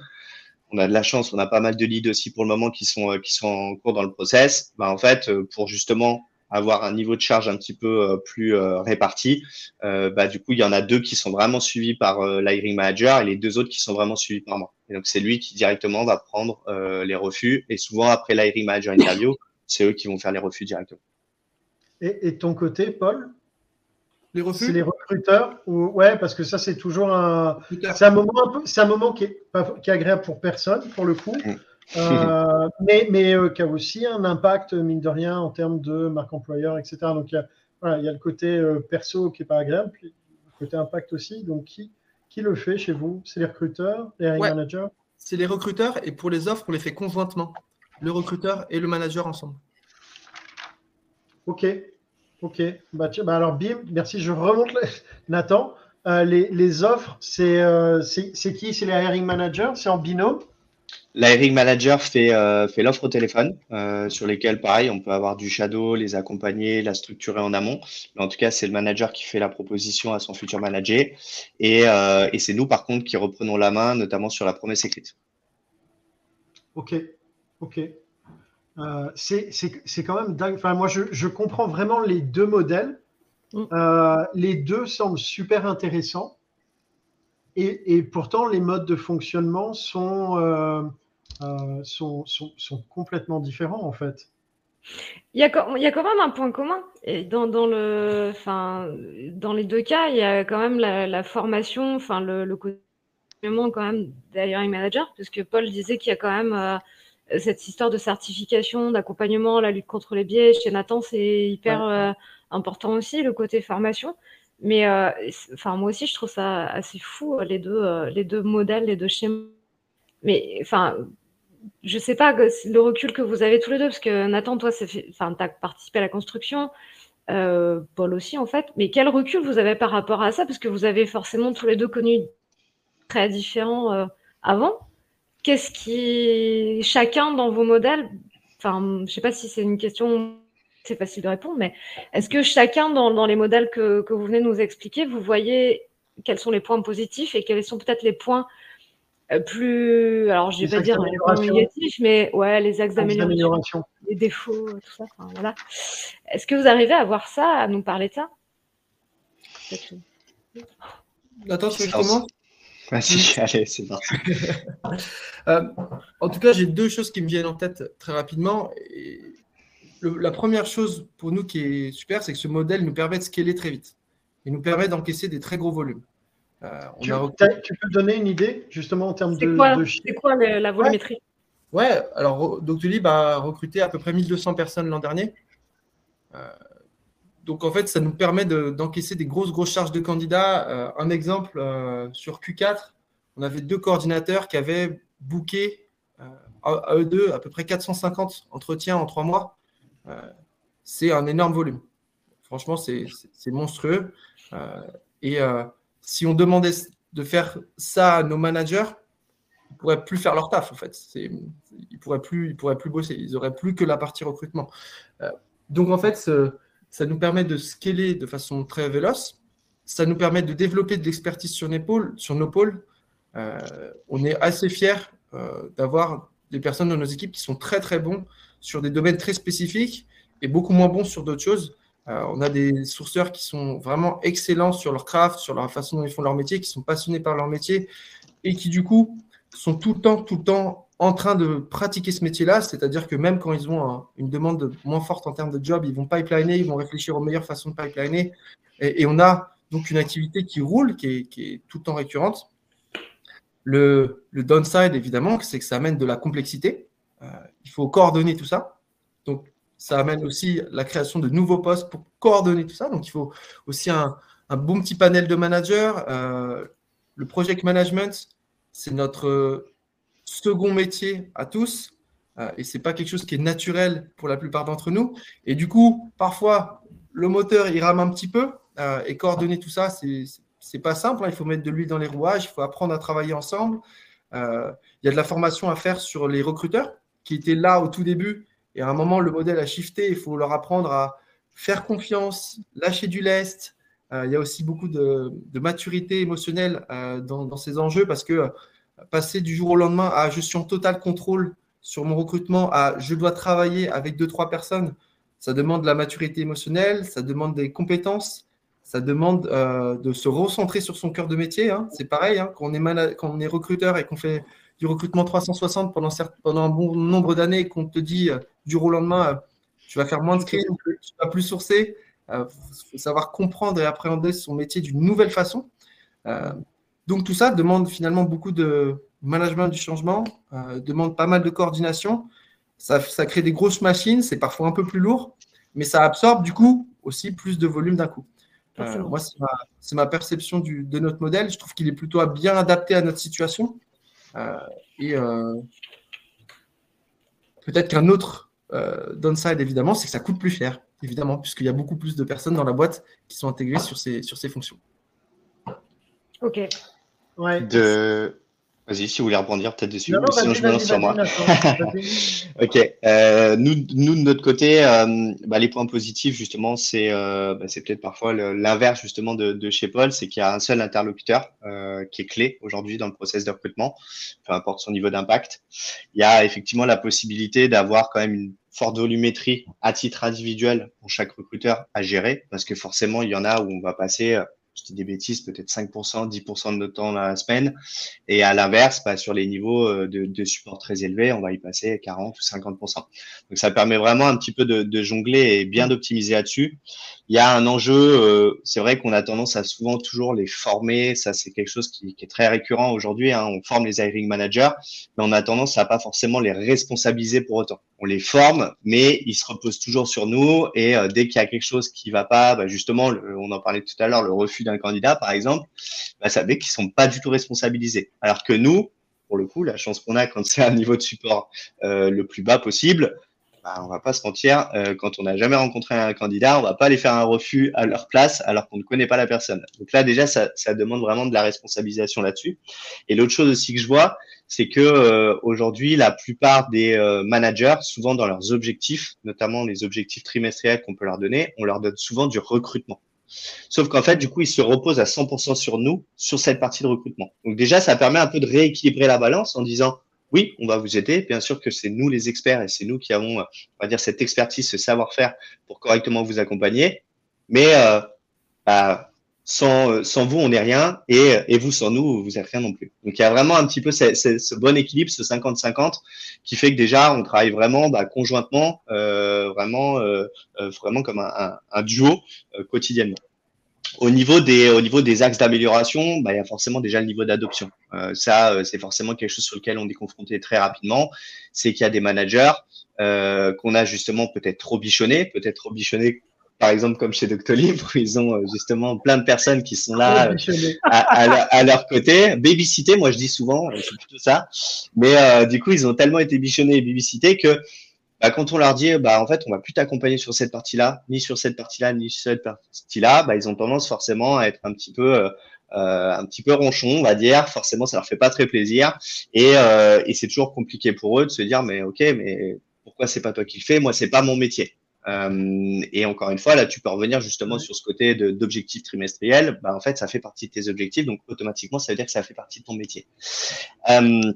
On a de la chance, on a pas mal de leads aussi pour le moment qui sont qui sont en cours dans le process. Bah, en fait, pour justement avoir un niveau de charge un petit peu euh, plus euh, réparti, euh, bah, du coup, il y en a deux qui sont vraiment suivis par l'hiring manager et les deux autres qui sont vraiment suivis par moi. Et donc, c'est lui qui directement va prendre les refus. Et souvent, après l'hiring manager interview, c'est eux qui vont faire les refus directement. Et ton côté, Paul? Les refus C'est les recruteurs ou... Ouais, parce que ça, c'est toujours un. C'est un moment, c'est un moment qui est, qui est agréable pour personne, pour le coup. Mm. Euh, mais, mais euh, qui a aussi un impact, mine de rien, en termes de marque employeur, etc. Donc, il y a, voilà, il y a le côté euh, perso qui n'est pas agréable, puis le côté impact aussi. Donc, qui, qui le fait chez vous? C'est les recruteurs, les hiring managers? C'est les recruteurs, et pour les offres, on les fait conjointement. Le recruteur et le manager ensemble. Ok, ok. Bah, bah alors, bim, merci. Je remonte Nathan. les, les, offres, c'est c'est qui? C'est les hiring managers? C'est en binôme? L'hiring manager fait, euh, fait l'offre au téléphone, euh, sur lesquels, pareil, on peut avoir du shadow, les accompagner, la structurer en amont. Mais en tout cas, c'est le manager qui fait la proposition à son futur manager. Et, euh, et c'est nous, par contre, qui reprenons la main, notamment sur la promesse écrite. Ok, ok. C'est quand même dingue. Enfin, moi, je, je, comprends vraiment les deux modèles. Mm. les deux semblent super intéressants. Et, et, pourtant, les modes de fonctionnement sont euh, sont, sont, complètement différents en fait. Il y, a, il y a quand même un point commun. Et dans, dans, le, enfin, dans les deux cas, il y a quand même la, formation, enfin, le, le quand même d'ailleurs manager, parce que Paul disait qu'il y a quand même euh, cette histoire de certification, d'accompagnement, la lutte contre les biais. Chez Nathan, c'est hyper euh, important aussi, le côté formation. Mais enfin, moi aussi, je trouve ça assez fou, les deux, les deux modèles, les deux schémas. Mais enfin, je sais pas le recul que vous avez tous les deux, parce que Nathan, toi, tu as participé à la construction, euh, Paul aussi, en fait. Mais quel recul vous avez par rapport à ça? Parce que vous avez forcément tous les deux connu très différents euh, avant. Qu'est-ce qui. Chacun dans vos modèles, enfin, je sais pas si c'est une question, c'est facile de répondre, mais est-ce que chacun dans, les modèles que, que, vous venez de nous expliquer, vous voyez quels sont les points positifs et quels sont peut-être les points euh, plus, alors je vais pas dire négatif, mais ouais, les axes d'amélioration, les défauts, tout ça. voilà. Est-ce que vous arrivez à voir ça, à nous parler de ça? Attends, tu comment Vas-y, allez, c'est parti. Euh, en tout cas, j'ai deux choses qui me viennent en tête très rapidement. Et la première chose pour nous qui est super, c'est que ce modèle nous permet de scaler très vite. Il nous permet d'encaisser des très gros volumes. Euh, tu, peux donner une idée justement en termes de, quoi, C'est quoi la volumétrie? Ouais. alors Doctolib a recruté à peu près 1200 personnes l'an dernier. Euh, donc en fait, ça nous permet d'encaisser des grosses, grosses charges de candidats. Euh, un exemple, sur Q4, on avait deux coordinateurs qui avaient booké à, eux deux à peu près 450 entretiens en trois mois. c'est un énorme volume. Franchement, c'est monstrueux. et si on demandait de faire ça à nos managers, ils ne pourraient plus faire leur taf, en fait. Ils ne pourraient, plus, pourraient plus bosser. Ils n'auraient plus que la partie recrutement. Euh, donc, en fait, ça nous permet de scaler de façon très véloce. Ça nous permet de développer de l'expertise sur, nos pôles. Euh, on est assez fiers d'avoir des personnes dans nos équipes qui sont très très bons sur des domaines très spécifiques et beaucoup moins bons sur d'autres choses. on a des sourceurs qui sont vraiment excellents sur leur craft, sur la façon dont ils font leur métier, qui sont passionnés par leur métier et qui du coup sont tout le temps, tout le temps en train de pratiquer ce métier-là, c'est-à-dire que même quand ils ont une demande moins forte en termes de job, ils vont pipeliner, ils vont réfléchir aux meilleures façons de pipeliner. Et, on a donc une activité qui roule, qui est, tout le temps récurrente. Le, downside, évidemment, c'est que ça amène de la complexité. Euh, il faut coordonner tout ça. Donc, ça amène aussi la création de nouveaux postes pour coordonner tout ça. Donc, il faut aussi un, bon petit panel de managers. Euh, le project management, c'est notre second métier à tous. Euh, et ce n'est pas quelque chose qui est naturel pour la plupart d'entre nous. Et du coup, parfois, le moteur, il rame un petit peu. Euh, et coordonner tout ça, c'est pas simple. Hein. Il faut mettre de l'huile dans les rouages, il faut apprendre à travailler ensemble. Euh, il y a de la formation à faire sur les recruteurs qui étaient là au tout début. Et à un moment, le modèle a shifté. Il faut leur apprendre à faire confiance, lâcher du lest. il y a aussi beaucoup de, maturité émotionnelle dans, ces enjeux parce que passer du jour au lendemain à je suis en total contrôle sur mon recrutement à je dois travailler avec deux, trois personnes, ça demande de la maturité émotionnelle, ça demande des compétences, ça demande euh, de se recentrer sur son cœur de métier. Hein. C'est pareil, hein, quand, on est recruteur et qu'on fait du recrutement 360 pendant, pendant un bon nombre d'années et qu'on te dit euh, du jour au lendemain, euh, tu vas faire moins de screen, tu vas plus sourcer, il faut savoir comprendre et appréhender son métier d'une nouvelle façon. Donc tout ça demande finalement beaucoup de management du changement, euh, demande pas mal de coordination. Ça, crée des grosses machines, c'est parfois un peu plus lourd, mais ça absorbe du coup aussi plus de volume d'un coup. Euh, moi, c'est ma, perception de notre modèle. Je trouve qu'il est plutôt bien adapté à notre situation. Euh, et peut-être qu'un autre downside, évidemment, c'est que ça coûte plus cher, évidemment, puisqu'il y a beaucoup plus de personnes dans la boîte qui sont intégrées sur ces, sur ces fonctions. Ok. De... Vas-y, si vous voulez rebondir peut-être dessus, sinon je me lance sur moi. ok. Euh, nous, nous, de notre côté, euh, bah, les points positifs, justement, c'est euh, bah, peut-être parfois l'inverse justement de, de, chez Paul, c'est qu'il y a un seul interlocuteur qui est clé aujourd'hui dans le process de recrutement, peu importe son niveau d'impact. Il y a effectivement la possibilité d'avoir quand même une forte volumétrie à titre individuel pour chaque recruteur à gérer, parce que forcément, il y en a où on va passer je dis des bêtises, peut-être 5%, 10% de notre temps dans la semaine. Et à l'inverse, bah, sur les niveaux euh, de, de, support très élevés, on va y passer 40 ou 50%. Donc ça permet vraiment un petit peu de, de jongler et bien d'optimiser là-dessus. Il y a un enjeu, euh, c'est vrai qu'on a tendance à souvent toujours les former, ça c'est quelque chose qui, qui, est très récurrent aujourd'hui, hein. on forme les hiring managers, mais on a tendance à pas forcément les responsabiliser pour autant. On les forme, mais ils se reposent toujours sur nous et euh, dès qu'il y a quelque chose qui va pas, bah, justement, on en parlait tout à l'heure, le refus d'un candidat par exemple, bah, ça veut qu'ils sont pas du tout responsabilisés. Alors que nous, pour le coup, la chance qu'on a quand c'est un niveau de support euh, le plus bas possible, bah, on va pas se mentir, euh, quand on n'a jamais rencontré un candidat, on va pas aller faire un refus à leur place alors qu'on ne connaît pas la personne. Donc là, déjà, ça, demande vraiment de la responsabilisation là-dessus. Et l'autre chose aussi que je vois, c'est que euh, aujourd'hui, la plupart des euh, managers, souvent dans leurs objectifs, notamment les objectifs trimestriels qu'on peut leur donner, on leur donne souvent du recrutement. Sauf qu'en fait, du coup, ils se reposent à 100% sur nous, sur cette partie de recrutement. Donc déjà, ça permet un peu de rééquilibrer la balance en disant, oui, on va vous aider. Bien sûr que c'est nous les experts et c'est nous qui avons, on va dire, cette expertise, ce savoir-faire pour correctement vous accompagner. Mais euh, bah, sans, sans vous, on n'est rien et, vous, sans nous, vous n'êtes rien non plus. Donc, il y a vraiment un petit peu ce, ce, bon équilibre, ce 50-50, qui fait que déjà, on travaille vraiment bah, conjointement, euh, vraiment, euh, euh vraiment comme un, duo euh, quotidiennement. Au niveau des, au niveau des axes d'amélioration, bah, il y a forcément déjà le niveau d'adoption. Euh, ça, euh, c'est forcément quelque chose sur lequel on est confronté très rapidement. C'est qu'il y a des managers euh, qu'on a justement peut-être trop bichonnés, peut-être trop bichonnés par exemple comme chez Doctolib, où ils ont euh, justement plein de personnes qui sont là à, à, à, leur côté. Babysité, moi je dis souvent, c'est plutôt ça. Mais euh, du coup, ils ont tellement été bichonnés et babysités que bah, quand on leur dit, bah, en fait, on va plus t'accompagner sur cette partie-là, ni sur cette partie-là, ni sur cette partie-là, bah, ils ont tendance forcément à être un petit peu, euh, euh, un petit peu ronchon, on va dire. Forcément, ça leur fait pas très plaisir. Et, euh, et c'est toujours compliqué pour eux de se dire, mais ok, mais pourquoi c'est pas toi qui le fais? Moi, c'est pas mon métier. Euh, et encore une fois, là, tu peux revenir justement sur ce côté d'objectifs trimestriels. Bah, en fait, ça fait partie de tes objectifs, donc automatiquement, ça veut dire que ça fait partie de ton métier. Euh,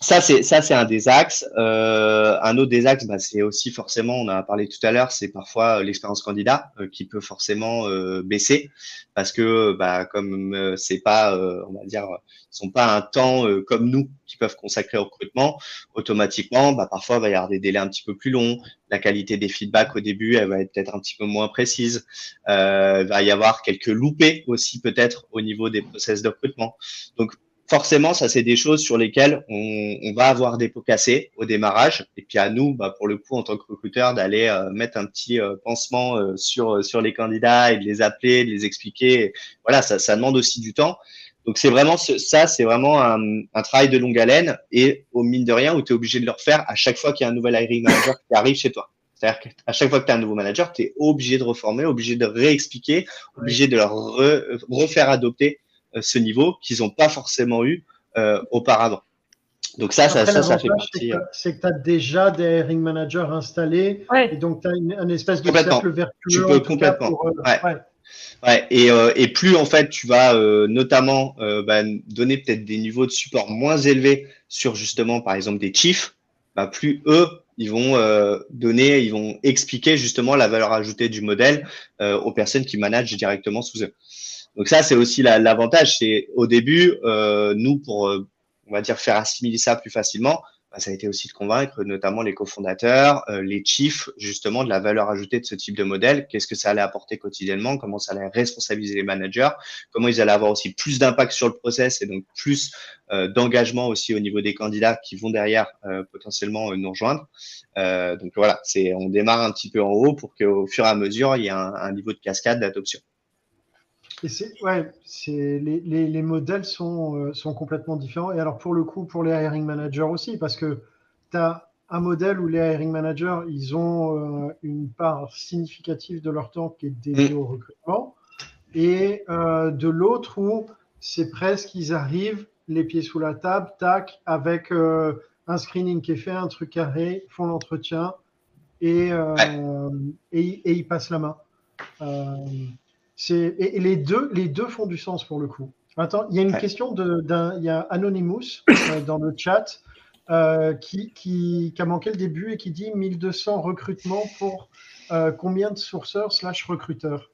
ça, c'est ça, c'est un des axes. Euh, un autre des axes, bah, c'est aussi forcément, on en a parlé tout à l'heure, c'est parfois euh, l'expérience candidat euh, qui peut forcément euh, baisser parce que, bah, comme euh, c'est pas, on va dire, ils sont pas un temps comme nous qui peuvent consacrer au recrutement, automatiquement, bah, parfois il va y avoir des délais un petit peu plus longs. La qualité des feedbacks au début, elle va être peut-être un petit peu moins précise. il va y avoir quelques loupés aussi peut-être au niveau des process de recrutement. Donc forcément, ça, c'est des choses sur lesquelles on, on, va avoir des pots cassés au démarrage. Et puis à nous, bah, pour le coup, en tant que recruteur, d'aller euh, mettre un petit euh, pansement euh, sur, sur les candidats et de les appeler, de les expliquer. Voilà, ça, ça demande aussi du temps. Donc c'est vraiment ça, c'est vraiment un, un, travail de longue haleine et au mine de rien où tu es obligé de le refaire à chaque fois qu'il y a un nouvel hiring manager qui arrive chez toi. C'est-à-dire qu'à chaque fois que tu as un nouveau manager, tu es obligé de reformer, obligé de réexpliquer, obligé de leur refaire adopter euh, ce niveau qu'ils n'ont pas forcément eu euh, auparavant. Donc ça, ça, ça, ça, fait partie. Euh, c'est que tu as déjà des hiring managers installés ouais. et donc tu as une, une, espèce de cercle vertueux. Tu peux complètement. Pour, ouais. ouais. Ouais, et, euh, et plus en fait tu vas euh, notamment euh, bah, donner peut-être des niveaux de support moins élevés sur justement par exemple des chiefs, bah, plus eux ils vont donner, ils vont expliquer justement la valeur ajoutée du modèle aux personnes qui managent directement sous eux. Donc ça, c'est aussi l'avantage. c'est au début, euh, nous, pour, euh, on va dire, faire assimiler ça plus facilement, bah, ça a été aussi de convaincre notamment les cofondateurs, euh, les chiefs, justement, de la valeur ajoutée de ce type de modèle. Qu'est-ce que ça allait apporter quotidiennement? Comment ça allait responsabiliser les managers? Comment ils allaient avoir aussi plus d'impact sur le process et donc plus d'engagement aussi au niveau des candidats qui vont derrière potentiellement nous rejoindre. donc voilà, c'est on démarre un petit peu en haut pour qu'au fur et à mesure, il y ait un niveau de cascade d'adoption. Et c'est, ouais, c'est, les, les, les, modèles sont, euh, sont complètement différents. Et alors, pour le coup, pour les hiring managers aussi, parce que tu as un modèle où les hiring managers, ils ont euh, une part significative de leur temps qui est dédiée au recrutement. Et euh, de l'autre où c'est presque, ils arrivent les pieds sous la table, tac, avec un screening qui est fait, un truc carré, font l'entretien et, et, et, ils passent la main. Et, et, les deux, les deux font du sens pour le coup. Attends, il y a une ouais. question de, d'un, il y a Anonymous euh, dans le chat euh, qui, qui, qui, a manqué le début et qui dit 1200 recrutements pour euh, combien de sourceurs slash recruteurs?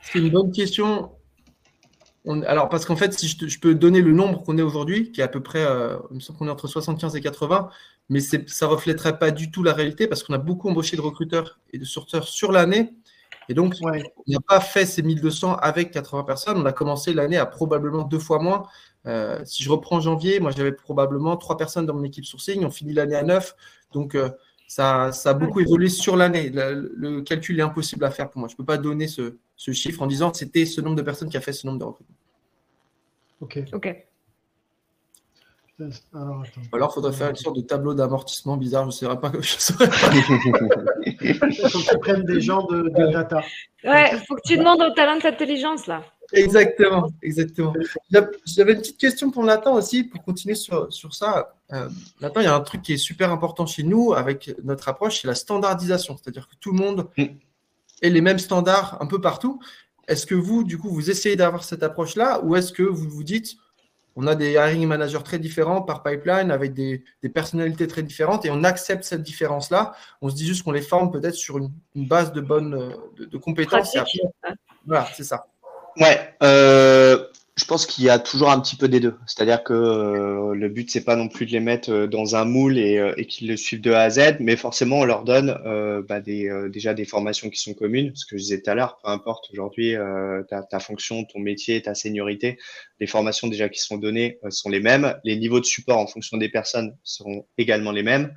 C'est une bonne question. On, alors, parce qu'en fait, si je, te, je, peux donner le nombre qu'on est aujourd'hui, qui est à peu près, euh, il me semble qu'on est entre 75 et 80, mais ça ne reflèterait pas du tout la réalité parce qu'on a beaucoup embauché de recruteurs et de sourceurs sur l'année. Et donc, ouais. on n'a pas fait ces 1200 avec 80 personnes. On a commencé l'année à probablement deux fois moins. Euh, si je reprends janvier, moi, j'avais probablement trois personnes dans mon équipe sourcing. On finit l'année à neuf. Donc, euh, ça, ça, a beaucoup évolué sur l'année. Le, le, calcul est impossible à faire pour moi. Je ne peux pas donner ce, ce, chiffre en disant que c'était ce nombre de personnes qui a fait ce nombre de recrutements. OK. OK. Alors, alors, il faudrait faire une sorte de tableau d'amortissement bizarre. Je ne saurais pas. Je saurais pas. il faut que tu prennes des gens de, de data. Ouais, il faut que tu demandes au talent d'intelligence là. Exactement, exactement. J'avais une petite question pour Nathan aussi, pour continuer sur, sur ça. Euh, Nathan, il y a un truc qui est super important chez nous avec notre approche, c'est la standardisation. C'est-à-dire que tout le monde ait les mêmes standards un peu partout. Est-ce que vous, du coup, vous essayez d'avoir cette approche-là ou est-ce que vous vous dites, on a des hiring managers très différents par pipeline avec des, des, personnalités très différentes et on accepte cette différence-là. On se dit juste qu'on les forme peut-être sur une, une, base de bonnes de, de compétences. Après, voilà, c'est ça. Ouais, euh, je pense qu'il y a toujours un petit peu des deux. C'est-à-dire que euh, le but, c'est pas non plus de les mettre euh, dans un moule et, euh, et qu'ils le suivent de A à Z, mais forcément, on leur donne bah, déjà des formations qui sont communes. Ce que je disais tout à l'heure, peu importe aujourd'hui ta, fonction, ton métier, ta seniorité, les formations déjà qui sont données sont les mêmes. Les niveaux de support en fonction des personnes seront également les mêmes.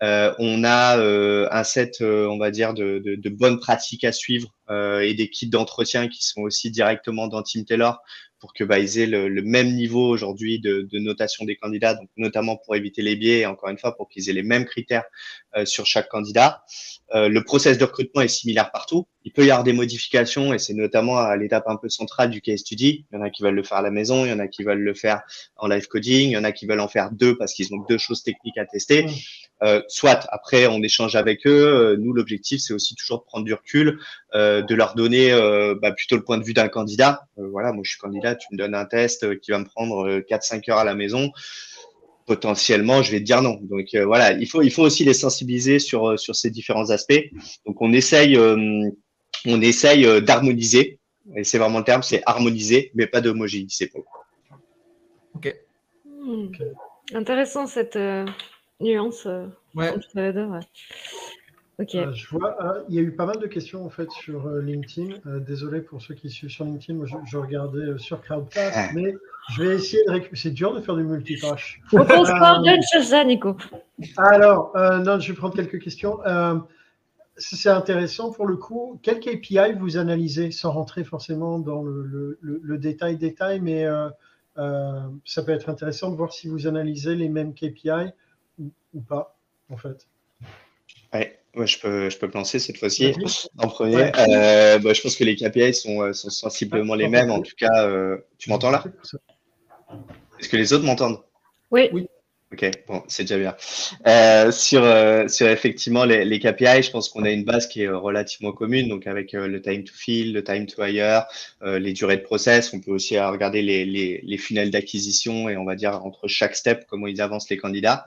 on a un set, on va dire, de, de, de, bonnes pratiques à suivre et des kits d'entretien qui sont aussi directement dans Team Taylor pour que bah, aient le, même niveau aujourd'hui de, de, notation des candidats, donc notamment pour éviter les biais et encore une fois pour qu'ils aient les mêmes critères euh, sur chaque candidat. Euh, le process de recrutement est similaire partout. Il peut y avoir des modifications et c'est notamment à l'étape un peu centrale du case study. Il y en a qui veulent le faire à la maison, il y en a qui veulent le faire en live coding, il y en a qui veulent en faire deux parce qu'ils ont deux choses techniques à tester. Euh, soit après on échange avec eux. Nous l'objectif c'est aussi toujours de prendre du recul, euh, de leur donner euh, bah, plutôt le point de vue d'un candidat. voilà, moi je suis candidat, tu me donnes un test qui va me prendre 4-5 heures à la maison potentiellement, je vais te dire non. Donc voilà, il faut, il faut aussi les sensibiliser sur, sur ces différents aspects. Donc on essaye, on essaye d'harmoniser. Et c'est vraiment le terme, c'est harmoniser, mais pas d'homogénéiser. Ok. Hmm. Intéressant cette nuance. Ouais. Ok. Euh, je vois, euh, il y a eu pas mal de questions en fait sur euh, LinkedIn. désolé pour ceux qui suivent sur LinkedIn, moi je, regardais sur CrowdCast, ah. mais je vais essayer de récupérer. C'est dur de faire du multitâche. On pense pas d'autres choses ça, Nico. Alors, non, je vais prendre quelques questions. c'est intéressant pour le coup. Quel KPI vous analysez sans rentrer forcément dans le, le, détail détail, mais ça peut être intéressant de voir si vous analysez les mêmes KPI ou, ou pas en fait. Ouais. Ouais, je peux, je peux me lancer cette fois-ci en premier. Euh, bah, je pense que les KPI sont, euh, sont sensiblement les mêmes. En tout cas, euh, tu m'entends là? Est-ce que les autres m'entendent? Oui. oui. Ok, bon, c'est déjà bien. Euh, sur, euh, sur effectivement les, KPI, je pense qu'on a une base qui est relativement commune, donc avec euh, le time to fill, le time to hire, les durées de process. On peut aussi regarder les, les, funnels d'acquisition et on va dire entre chaque step comment ils avancent les candidats.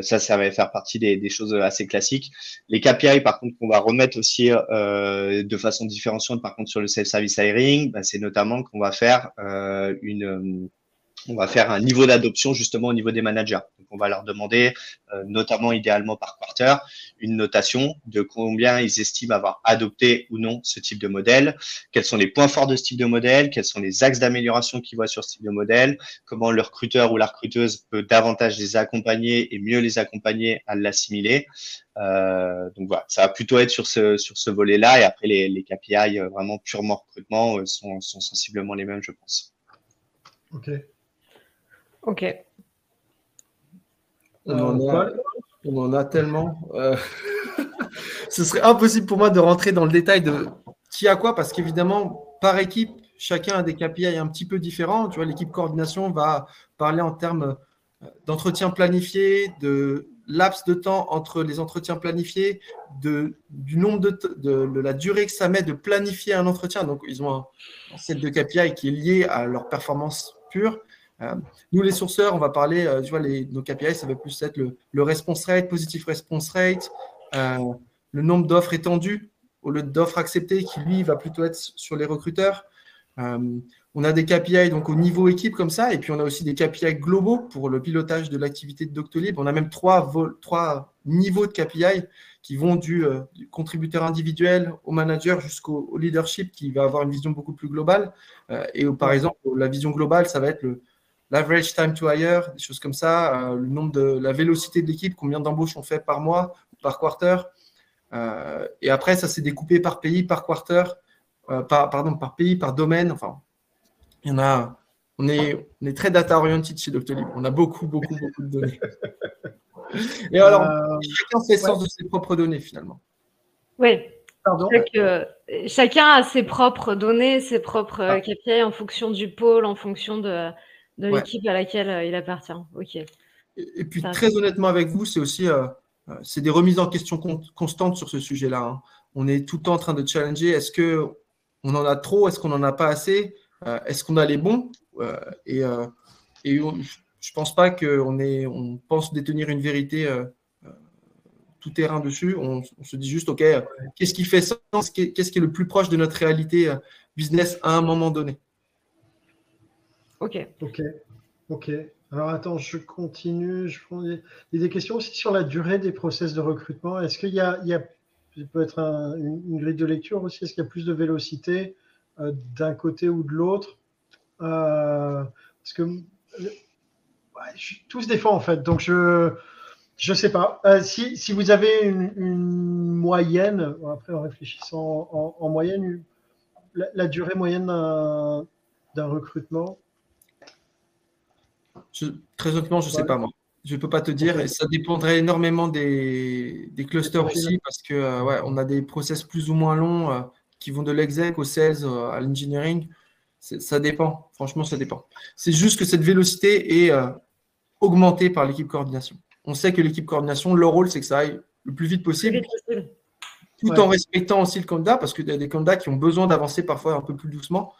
ça, ça va faire partie des, des, choses assez classiques. Les KPI, par contre, qu'on va remettre aussi de façon différenciante, par contre, sur le self-service hiring, bah, c'est notamment qu'on va faire une on va faire un niveau d'adoption justement au niveau des managers. On va leur demander, euh, notamment idéalement par quarter, une notation de combien ils estiment avoir adopté ou non ce type de modèle, quels sont les points forts de ce type de modèle, quels sont les axes d'amélioration qu'ils voient sur ce type de modèle, comment le recruteur ou la recruteuse peut davantage les accompagner et mieux les accompagner à l'assimiler. Euh, donc voilà, ça va plutôt être sur ce, sur ce volet-là et après les, les KPI euh, vraiment purement recrutement sont, sont sensiblement les mêmes, je pense. Ok. Ok. On en a, tellement. Euh, ce serait impossible pour moi de rentrer dans le détail de qui a quoi, parce qu'évidemment, par équipe, chacun a des KPI un petit peu différents. Tu vois, l'équipe coordination va parler en termes euh, d'entretien planifié, de laps de temps entre les entretiens planifiés, de, du nombre de, de, la durée que ça met de planifier un entretien. Donc, ils ont un, un set de KPI qui est lié à leur performance pure. Euh, nous, les sourceurs, on va parler, euh, tu vois, les, nos KPI, ça va plus être le, le response rate, positive response rate, euh, le nombre d'offres étendues au lieu d'offres acceptées, qui lui va plutôt être sur les recruteurs. on a des KPI donc au niveau équipe comme ça, et puis on a aussi des KPI globaux pour le pilotage de l'activité de Doctolib. On a même trois, trois niveaux de KPI qui vont du, contributeur individuel au manager jusqu'au leadership qui va avoir une vision beaucoup plus globale. et par exemple, la vision globale, ça va être le, l'average time to hire, des choses comme ça, euh, le nombre de la vélocité de l'équipe, combien d'embauches on fait par mois, par quarter. Euh, et après, ça s'est découpé par pays, par quarter, euh, par, pardon, par pays, par domaine. Enfin, il y en a. On est, on est très data oriented chez Doctolib. On a beaucoup, beaucoup, beaucoup de données. Et alors, chacun fait sens de ses propres données finalement. Oui. Pardon? chacun a ses propres données, ses propres ah. KPI en fonction du pôle, en fonction de, de l'équipe à laquelle euh, il appartient. Ok. Et, puis très honnêtement avec vous, c'est aussi euh, euh, c'est des remises en question constantes sur ce sujet-là. Hein. On est tout le temps en train de challenger. Est-ce que on en a trop Est-ce qu'on n'en a pas assez Est-ce qu'on a les bons Et, et je ne pense pas qu'on on pense détenir une vérité tout terrain dessus. On, on, se dit juste, OK, qu'est-ce qui fait sens Qu'est-ce qui est le plus proche de notre réalité business à un moment donné Ok. Ok. Ok. Alors attends, je continue. Je prends. Il y a des questions aussi sur la durée des process de recrutement. Est-ce qu'il y a, il y a peut être une, grille de lecture aussi? Est-ce qu'il y a plus de vélocité euh, d'un côté ou de l'autre? Euh, Parce que tout se défend en fait. Donc je je sais pas. Euh, si, si, vous avez une, moyenne, après en réfléchissant en, moyenne, la, la, durée moyenne d'un recrutement, très honnêtement, je ne sais pas moi. Je ne peux pas te dire. Et ça dépendrait énormément des, clusters aussi parce que euh, ouais, on a des process plus ou moins longs euh, qui vont de l'exec au sales euh, à l'engineering. Ça dépend. Franchement, ça dépend. C'est juste que cette vélocité est augmentée par l'équipe coordination. On sait que l'équipe coordination, leur rôle, c'est que ça aille le plus vite possible. Tout en respectant aussi le candidat, parce qu'il y a des candidats qui ont besoin d'avancer parfois un peu plus doucement.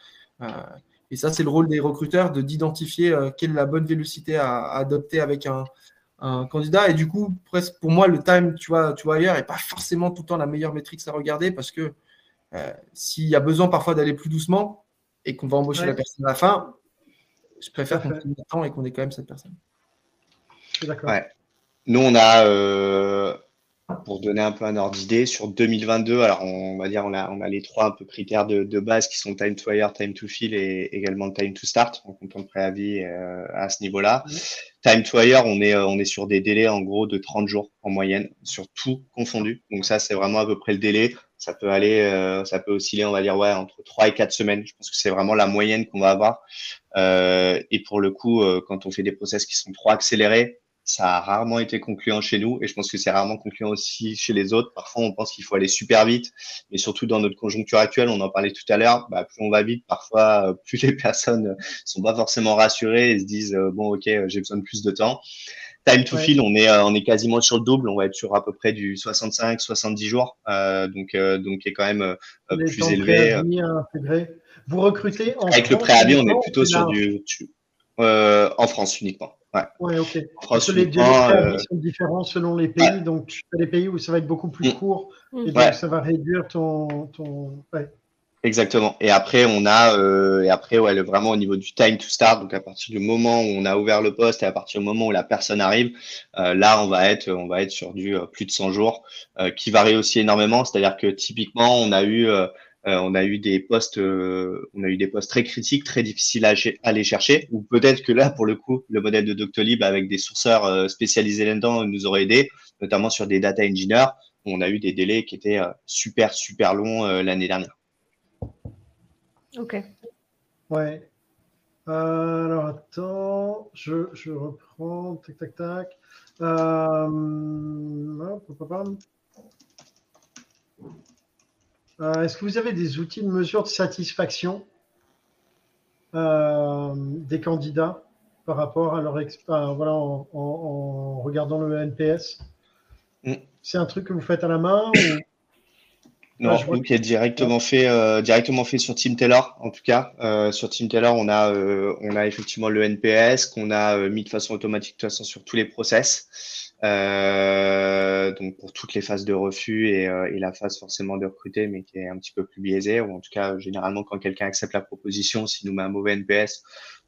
Et ça, c'est le rôle des recruteurs de d'identifier euh, quelle est la bonne vélocité à, adopter avec un, candidat. Et du coup, presque pour moi, le time, tu vois, tu vois ailleurs, n'est pas forcément tout le temps la meilleure métrique à regarder parce que euh, s'il y a besoin parfois d'aller plus doucement et qu'on va embaucher la personne à la fin, je préfère qu'on prenne le temps et qu'on ait quand même cette personne. D'accord. Nous, on a, euh, pour donner un peu un ordre d'idée, sur 2022, alors on va dire on a, on a les trois un peu critères de, de base qui sont time to hire, time to fill et également time to start, en comptant le préavis euh, à ce niveau-là. Time to hire, on est, euh, on est sur des délais en gros de 30 jours en moyenne, sur tout confondu. Donc ça, c'est vraiment à peu près le délai. Ça peut aller, euh, ça peut osciller, on va dire, ouais, entre 3 et 4 semaines. Je pense que c'est vraiment la moyenne qu'on va avoir. Euh, et pour le coup, quand on fait des process qui sont trop accélérés, ça a rarement été concluant chez nous et je pense que c'est rarement concluant aussi chez les autres. Parfois, on pense qu'il faut aller super vite, mais surtout dans notre conjoncture actuelle, on en parlait tout à l'heure, bah, plus on va vite, parfois, euh, plus les personnes sont pas forcément rassurées et se disent euh, bon, ok, euh, j'ai besoin de plus de temps. Time to fill, on est on est quasiment sur le double, on va être sur à peu près du 65-70 jours, donc donc qui est quand même plus élevé. Vous recrutez en Avec le préavis, on est plutôt sur du en France uniquement. Ouais, ok. Parce que les délais euh, sont différents selon les pays. Donc, tu as des pays où ça va être beaucoup plus mm. court et donc ça va réduire ton. ton... Exactement. Et après, on a, euh, et après, ouais, vraiment au niveau du time to start, donc à partir du moment où on a ouvert le poste et à partir du moment où la personne arrive, euh, là, on va être, on va être sur du plus de 100 jours, qui varie aussi énormément. C'est-à-dire que typiquement, on a eu euh, on a eu des postes, euh, on a eu des postes très critiques, très difficiles à, aller chercher. Ou peut-être que là, pour le coup, le modèle de Doctolib avec des sourceurs euh, spécialisés là-dedans nous aurait aidé, notamment sur des data engineers. Où on a eu des délais qui étaient super super longs l'année dernière. Ok. Ouais. alors attends, je, je, reprends. Tac tac tac. Euh, euh, est-ce que vous avez des outils de mesure de satisfaction euh, des candidats par rapport à leur expérience voilà, en, regardant le NPS mm. C'est un truc que vous faites à la main Non, ah, qui est directement fait, euh, directement fait sur Team Taylor, en tout cas. sur Team Taylor, on a, on a effectivement le NPS qu'on a mis de façon automatique de toute façon sur tous les process. Euh, donc pour toutes les phases de refus et, euh, et, la phase forcément de recruter, mais qui est un petit peu plus biaisée, ou en tout cas généralement quand quelqu'un accepte la proposition, s'il nous met un mauvais NPS,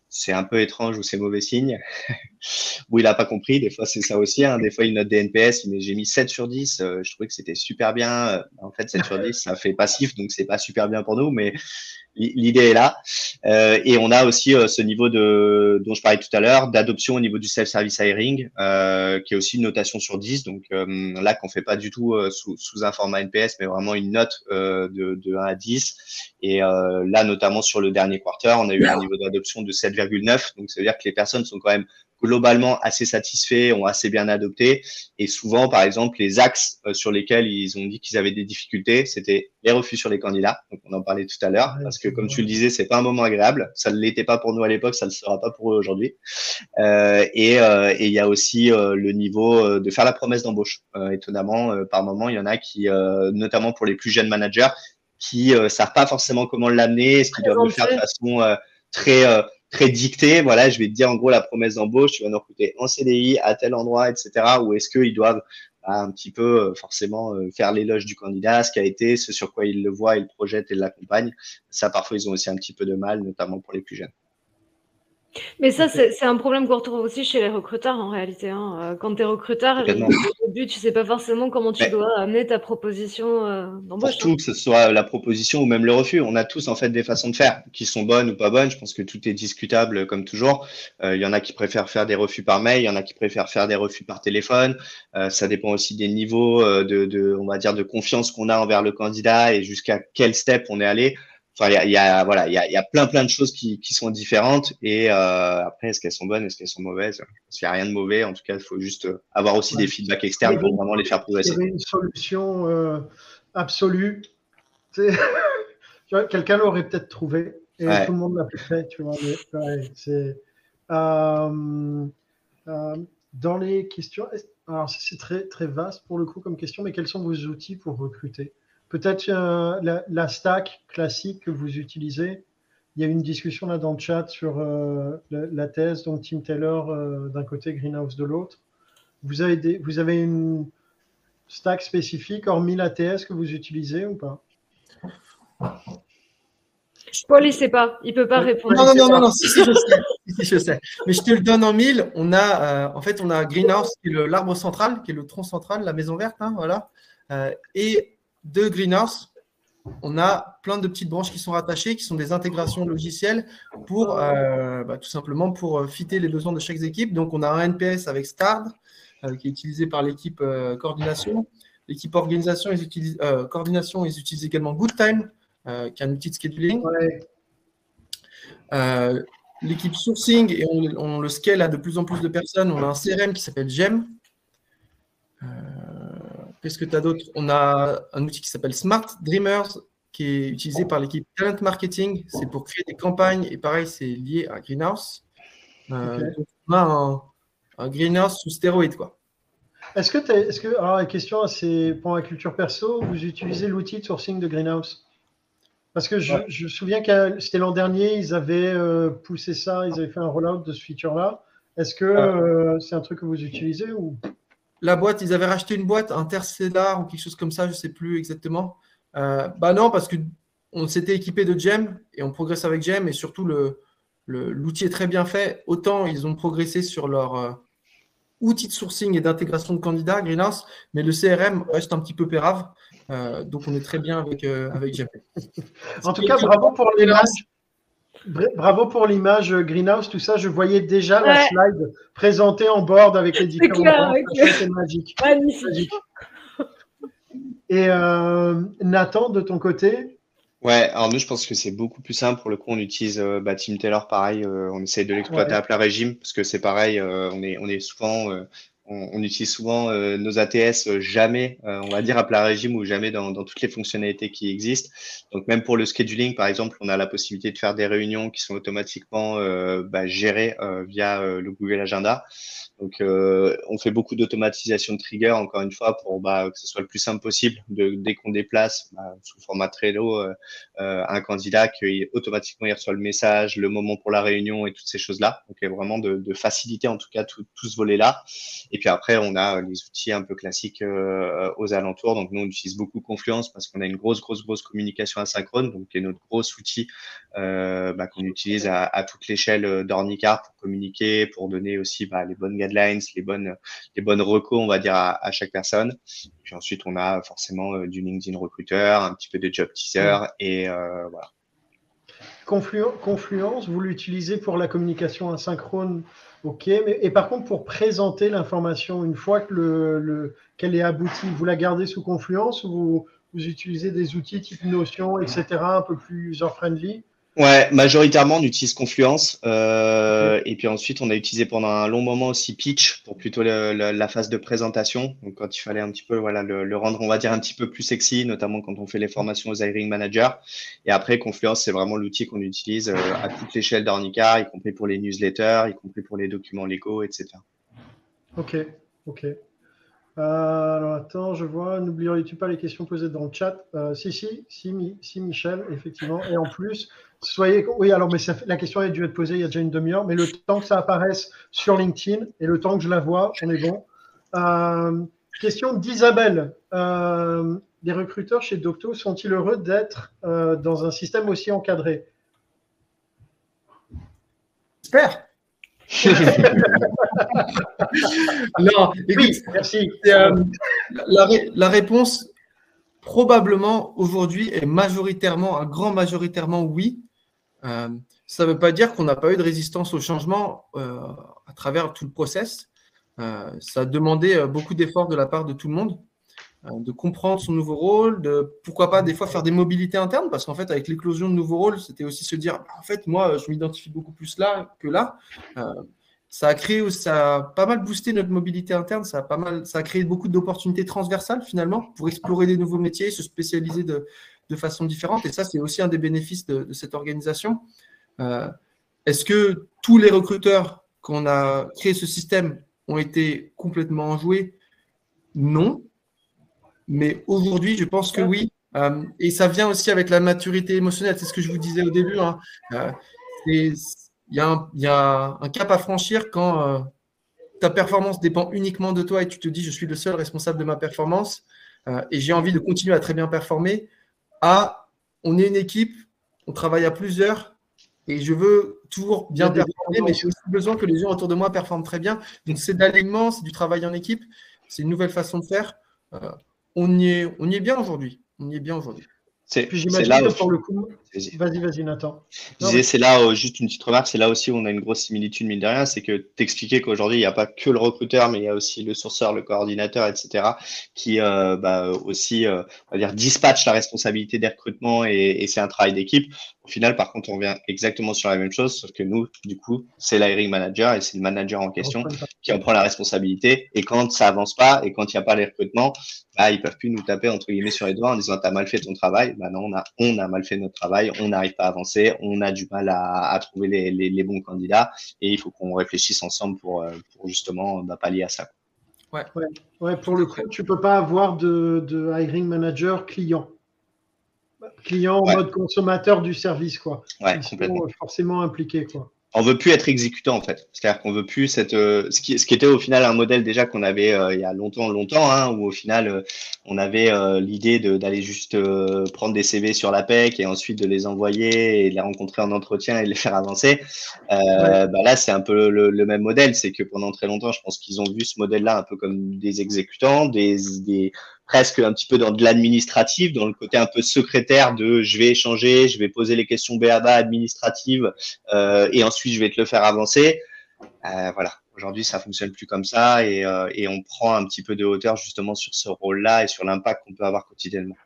c'est un peu étrange ou c'est mauvais signe. ou il a pas compris, des fois c'est ça aussi. Hein. Des fois il note des NPS, mais j'ai mis 7 sur 10, euh, je trouvais que c'était super bien. En fait 7 sur 10, ça fait passif, donc c'est pas super bien pour nous, mais l'idée est là. Euh, et on a aussi euh, ce niveau de, dont je parlais tout à l'heure, d'adoption au niveau du self-service hiring, euh, qui est aussi une notation sur 10. Donc là, qu'on fait pas du tout sous, sous, un format NPS, mais vraiment une note de, de 1 à 10. Et là, notamment sur le dernier quarter, on a eu un niveau d'adoption de 7,9. Donc ça veut dire que les personnes sont quand même globalement assez satisfaits, ont assez bien adopté. Et souvent, par exemple, les axes euh, sur lesquels ils ont dit qu'ils avaient des difficultés, c'était les refus sur les candidats. Donc, on en parlait tout à l'heure, parce que comme tu le disais, c'est pas un moment agréable. Ça ne l'était pas pour nous à l'époque, ça ne sera pas pour eux aujourd'hui. Euh, et euh, il y a aussi euh, le niveau de faire la promesse d'embauche. étonnamment, par moment, il y en a qui, notamment pour les plus jeunes managers, qui savent pas forcément comment l'amener, est-ce qu'ils doivent le faire de façon très très dicté. Voilà, je vais te dire en gros la promesse d'embauche, tu vas nous recruter en CDI à tel endroit, etc. Ou est-ce qu'ils doivent bah, un petit peu euh, forcément euh, faire l'éloge du candidat, ce qui a été, ce sur quoi ils le voient, ils le projettent et l'accompagnent. Ça, parfois, ils ont aussi un petit peu de mal, notamment pour les plus jeunes. Mais ça, c'est un problème qu'on retrouve aussi chez les recruteurs en réalité. Hein. Euh, quand tu es recruteur, au début, tu sais pas forcément comment tu dois amener ta proposition euh, d'embauche. Surtout hein. que ce soit la proposition ou même le refus. On a tous en fait des façons de faire qui sont bonnes ou pas bonnes. Je pense que tout est discutable comme toujours. Euh, il y en a qui préfèrent faire des refus par mail, il y en a qui préfèrent faire des refus par téléphone. ça dépend aussi des niveaux de, de, on va dire, de confiance qu'on a envers le candidat et jusqu'à quel step on est allé il y a, voilà, il y a, y a, plein plein de choses qui, qui sont différentes. Et euh, après, est-ce qu'elles sont bonnes, est-ce qu'elles sont mauvaises? Parce qu'il n'y a rien de mauvais. En tout cas, il faut juste avoir aussi des feedbacks externes pour vraiment les faire progresser. Une solution euh, absolue. Quelqu'un l'aurait peut-être trouvé et tout le monde l'a fait. Tu vois, c'est, euh, euh, dans les questions, alors c'est très très vaste pour le coup comme question, mais quels sont vos outils pour recruter? Peut-être euh, la, stack classique que vous utilisez. Il y a eu une discussion là dans le chat sur euh, la, la thèse, donc Tim Taylor euh, d'un côté, Greenhouse de l'autre. Vous avez, des, vous avez une stack spécifique, hormis la TS, que vous utilisez ou pas? Paul, il sait pas. Il peut pas répondre. Non, non, non, non, non, si, si, je sais. Si, si, je sais. Mais je te le donne en mille. On a, euh, en fait, on a Greenhouse, qui est le- l'arbre central, qui est le tronc central, la maison verte, hein, voilà. Euh, et de Greenhouse, on a plein de petites branches qui sont rattachées, qui sont des intégrations logicielles pour, euh, bah, tout simplement, pour euh, fitter les besoins de chaque équipe. Donc, on a un NPS avec Stard, euh, qui est utilisé par l'équipe euh, coordination. L'équipe organisation, ils utilisent, coordination, ils utilisent également GoodTime, qui est un outil de scheduling. Ouais. L'équipe sourcing, et on, on le scale à de plus en plus de personnes, on a un CRM qui s'appelle GEM. Qu'est-ce que tu as d'autre? On a un outil qui s'appelle Smart Dreamers, qui est utilisé par l'équipe Talent Marketing. C'est pour créer des campagnes, et pareil, c'est lié à Greenhouse. Euh, donc, on a un, un Greenhouse sous stéroïde, quoi. Est-ce que, t'es- est-ce que, alors la question, c'est pour la culture perso, vous utilisez l'outil de sourcing de Greenhouse? Parce que je, Ouais. je me souviens que c'était l'an dernier, ils avaient euh, poussé ça, ils avaient fait un rollout de ce feature-là. Est-ce que euh, c'est un truc que vous utilisez ou? La boîte, ils avaient racheté une boîte, Interstellar ou quelque chose comme ça, je ne sais plus exactement. Euh, bah non, parce que on s'était équipé de Gem et on progresse avec Gem et surtout le l'outil est très bien fait. Autant ils ont progressé sur leur euh, outil de sourcing et d'intégration de candidats, Greenhouse, mais le CRM reste un petit peu pérave. Euh, donc on est très bien avec, euh, avec Gem. En tout cas, bravo pour. Bra- Bravo pour l'image euh, Greenhouse, tout ça. Je voyais déjà la Ouais. slide présentée en board avec les différents. C'était magique. Magnifique. magique. Et euh, Nathan, de ton côté, Ouais, alors nous, je pense que c'est beaucoup plus simple. Pour le coup, on utilise euh, bah, Team Taylor, pareil, euh, on essaye de l'exploiter Ouais. à plein régime parce que c'est pareil, euh, on est, on est souvent, euh, on, utilise souvent euh, nos ATS euh, jamais, euh, on va dire à plein régime ou jamais dans, toutes les fonctionnalités qui existent. Donc même pour le scheduling, par exemple, on a la possibilité de faire des réunions qui sont automatiquement bah, gérées via le Google Agenda. Donc, euh, on fait beaucoup d'automatisation de trigger, encore une fois, pour bah, que ce soit le plus simple possible. De, dès qu'on déplace bah, sous format Trello euh, euh, un candidat, qu'il automatiquement il reçoit le message, le moment pour la réunion et toutes ces choses-là. Donc, vraiment de, faciliter en tout cas tout, ce volet-là. Et puis après, on a les outils un peu classiques aux alentours. Donc, nous, on utilise beaucoup Confluence parce qu'on a une grosse, grosse, grosse communication asynchrone, donc qui est notre gros outil bah, qu'on utilise à, toute l'échelle d'Ornicar pour communiquer, pour donner aussi les bonnes guidelines, les bonnes, les bonnes recos, on va dire, à, à chaque personne. Puis ensuite, on a forcément euh, du LinkedIn recruteur, un petit peu de job teaser et euh, voilà. Conflu- Confluence, vous l'utilisez pour la communication asynchrone, ok, mais, et par contre pour présenter l'information une fois que le, le- qu'elle est aboutie, vous la gardez sous Confluence ou vous, vous utilisez des outils type Notion, etc., un peu plus user-friendly Ouais, majoritairement, on utilise Confluence. Euh, Et puis ensuite, on a utilisé pendant un long moment aussi Pitch pour plutôt la phase de présentation. Donc, quand il fallait un petit peu voilà, le, rendre, on va dire, un petit peu plus sexy, notamment quand on fait les formations aux hiring managers. Et après, Confluence, c'est vraiment l'outil qu'on utilise euh, à toute l'échelle d'Ornica, y compris pour les newsletters, y compris pour les documents légaux, etc. Ok, ok. Euh, alors attends, je vois, n'oublierai-tu pas les questions posées dans le chat? Euh, Si, si, si, si, Michel, effectivement. Et en plus, soyez. Oui, alors, mais ça fait- la question a dû être posée il y a déjà une demi-heure, mais le temps que ça apparaisse sur LinkedIn et le temps que je la vois, on est bon. Euh, question d'Isabelle. Euh, les recruteurs chez Docto sont-ils heureux d'être euh, dans un système aussi encadré? J'espère. non, écoute, Oui, merci. Euh, la, la réponse, probablement aujourd'hui, est majoritairement, un grand majoritairement oui. Euh, ça ne veut pas dire qu'on n'a pas eu de résistance au changement euh, à travers tout le process. Euh, ça a demandé beaucoup d'efforts de la part de tout le monde, de comprendre son nouveau rôle, de pourquoi pas des fois faire des mobilités internes, parce qu'en fait, avec l'éclosion de nouveaux rôles, c'était aussi se dire, bah, en fait, moi, je m'identifie beaucoup plus là que là. Ça a créé, ça a pas mal boosté notre mobilité interne, ça a pas mal, ça a créé beaucoup d'opportunités transversales finalement pour explorer des nouveaux métiers, se spécialiser de, de façon différente. Et ça, c'est aussi un des bénéfices de, cette organisation. Euh, Est-ce que tous les recruteurs qu'on a créé ce système ont été complètement enjoués? Non. Mais aujourd'hui, je pense que oui. Euh, et ça vient aussi avec la maturité émotionnelle. C'est ce que je vous disais au début. Hein. Euh, il y, a un cap à franchir quand ta performance dépend uniquement de toi et tu te dis je suis le seul responsable de ma performance et j'ai envie de continuer à très bien performer. À on est une équipe, on travaille à plusieurs et je veux toujours bien performer, mais j'ai aussi besoin que les gens autour de moi performent très bien. Donc c'est d'alignement, c'est du travail en équipe, c'est une nouvelle façon de faire. on, y est, on y est bien aujourd'hui. On y est bien aujourd'hui. C'est là pour le coup. Vas-y, vas-y, Nathan. c'est là, juste une petite remarque, c'est là aussi où on a une grosse similitude, mine de rien, c'est que t'expliquais qu'aujourd'hui, il n'y a pas que le recruteur, mais il y a aussi le sourceur, le coordinateur, etc., qui euh, bah, aussi, euh, on va dire, dispatche la responsabilité des recrutements et, c'est un travail d'équipe. Au final, par contre, on revient exactement sur la même chose, sauf que nous, du coup, c'est l'hiring manager et c'est le manager en question qui en prend la responsabilité. Et quand ça avance pas et quand il n'y a pas les recrutements, bah, ils peuvent plus nous taper entre guillemets sur les doigts en disant t'as mal fait ton travail. Bah non, on a, on a mal fait notre travail, on n'arrive pas à avancer, on a du mal à, trouver les, les, bons candidats et il faut qu'on réfléchisse ensemble pour, euh, pour justement bah, pallier à ça. Ouais. ouais. Ouais, pour le coup, tu peux pas avoir de, de hiring manager client. Client en mode consommateur du service, quoi. Ouais, Ils complètement. sont forcément impliqués, quoi on veut plus être exécutant en fait. C'est-à-dire qu'on veut plus cette, euh, ce, qui, ce qui était au final un modèle déjà qu'on avait euh, il y a longtemps, longtemps, hein, où au final euh, on avait l'idée d'aller juste prendre des CV sur la PEC et ensuite de les envoyer et de les rencontrer en entretien et de les faire avancer. Bah là, c'est un peu le, le même modèle. C'est que pendant très longtemps, je pense qu'ils ont vu ce modèle-là un peu comme des exécutants, des, des presque un petit peu dans de l'administratif, dans le côté un peu secrétaire de je vais échanger, je vais poser les questions BABA administratives euh, et ensuite je vais te le faire avancer. Euh, voilà, aujourd'hui ça fonctionne plus comme ça et, euh, et, on prend un petit peu de hauteur justement sur ce rôle-là et sur l'impact qu'on peut avoir quotidiennement.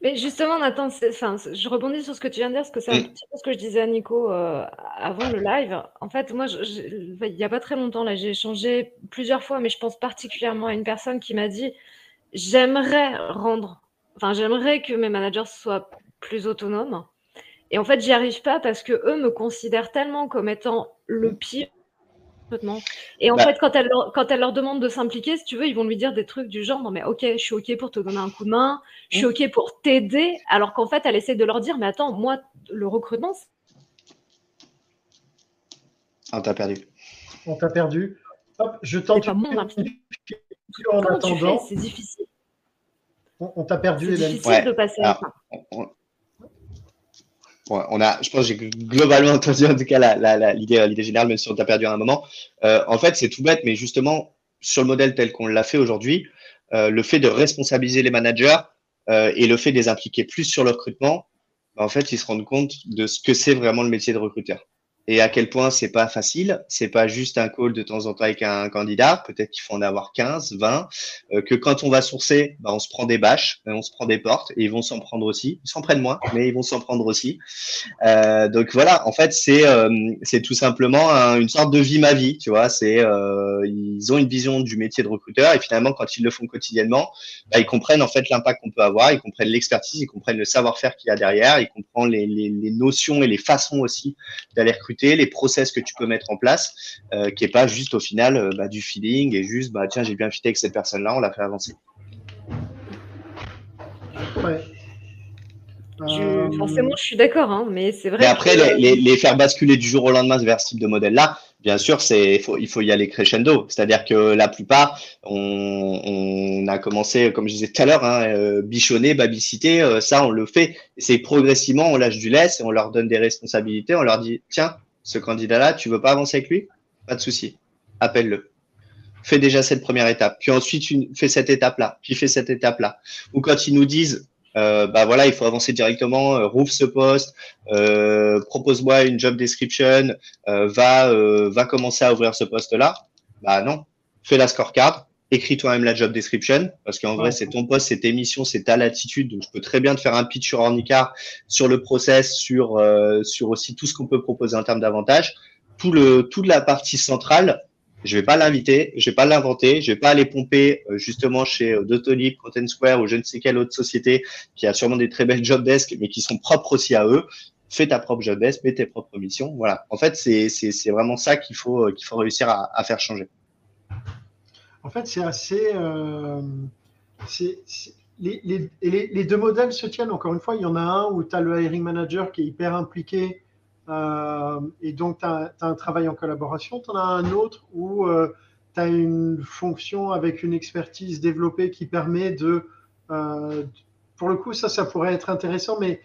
Mais justement, Nathan, enfin, je rebondis sur ce que tu viens de dire, parce que c'est un mm. petit peu ce que je disais à Nico avant le live. En fait, moi, il n'y a pas très longtemps, là, j'ai échangé plusieurs fois, mais je pense particulièrement à une personne qui m'a dit j'aimerais rendre, enfin, j'aimerais que mes managers soient plus autonomes. Et en fait, j'y arrive pas parce que eux me considèrent tellement comme étant le pire. Et en bah. fait, quand elle, leur, quand elle leur demande de s'impliquer, si tu veux, ils vont lui dire des trucs du genre Non, mais ok, je suis ok pour te donner un coup de main, je suis ok pour t'aider, alors qu'en fait, elle essaie de leur dire Mais attends, moi, le recrutement. On t'a perdu. On t'a perdu. Hop, je tente. En attendant. C'est difficile. On, t'a perdu, C'est difficile de passer à on, a, je pense que j'ai globalement entendu en tout cas l'idée, l'idée générale, même si on t'a perdu à un moment. Euh, en fait, c'est tout bête, mais justement, sur le modèle tel qu'on l'a fait aujourd'hui, euh, le fait de responsabiliser les managers euh, et le fait de les impliquer plus sur le recrutement, bah, en fait, ils se rendent compte de ce que c'est vraiment le métier de recruteur et à quel point c'est pas facile, c'est pas juste un call de temps en temps avec un candidat, peut-être qu'il faut en avoir 15, 20, euh, que quand on va sourcer, bah, on se prend des bâches, on se prend des portes, et ils vont s'en prendre aussi, ils s'en prennent moins, mais ils vont s'en prendre aussi. Euh, donc voilà, en fait c'est euh, c'est tout simplement une sorte de vie ma vie, tu vois, c'est euh, ils ont une vision du métier de recruteur et finalement quand ils le font quotidiennement, bah, ils comprennent en fait l'impact qu'on peut avoir, ils comprennent l'expertise, ils comprennent le savoir-faire qu'il y a derrière, ils comprennent les, les, les notions et les façons aussi d'aller recruter les process que tu peux mettre en place, euh, qui est pas juste au final euh, bah, du feeling et juste bah tiens j'ai bien fité avec cette personne-là, on l'a fait avancer. Ouais. Euh, forcément, je suis d'accord, hein, mais c'est vrai. Et après, les, faire basculer du jour au lendemain vers ce type de modèle-là, bien sûr, c'est faut, il faut y aller crescendo. C'est-à-dire que la plupart, on, a commencé, comme je disais tout à l'heure, hein, bichonner, babysiter, ça, on le fait. C'est progressivement, on lâche du laisse et on leur donne des responsabilités. On leur dit, tiens, ce candidat-là, tu veux pas avancer avec lui? Pas de souci, appelle-le. Fais déjà cette première étape, puis ensuite fais cette étape-là, puis fais cette étape-là. Ou quand ils nous disent, euh, bah voilà, il faut avancer directement, euh, rouvre ce poste, euh, propose-moi une job description, euh, va euh, va commencer à ouvrir ce poste-là. Bah non, fais la scorecard, écris toi-même la job description, parce qu'en vrai, c'est ton poste, c'est tes missions, c'est ta latitude. Donc, je peux très bien te faire un pitch sur Ornicar, sur le process, sur, euh, sur aussi tout ce qu'on peut proposer en termes d'avantages. Tout le, toute la partie centrale, je vais pas l'inviter, je vais pas l'inventer, je vais pas aller pomper euh, justement chez euh, Doctolib, Content Square ou je ne sais quelle autre société qui a sûrement des très belles job desks, mais qui sont propres aussi à eux. Fais ta propre job desk, mets tes propres missions. Voilà. En fait, c'est, c'est, c'est vraiment ça qu'il faut, qu'il faut réussir à, à faire changer. En fait, c'est assez. Euh, les, deux modèles se tiennent. Encore une fois, il y en a un où tu as le hiring manager qui est hyper impliqué euh, et donc tu as, un travail en collaboration. Tu en as un autre où tu as une fonction avec une expertise développée qui permet de, euh, pour le coup, ça, ça pourrait être intéressant, mais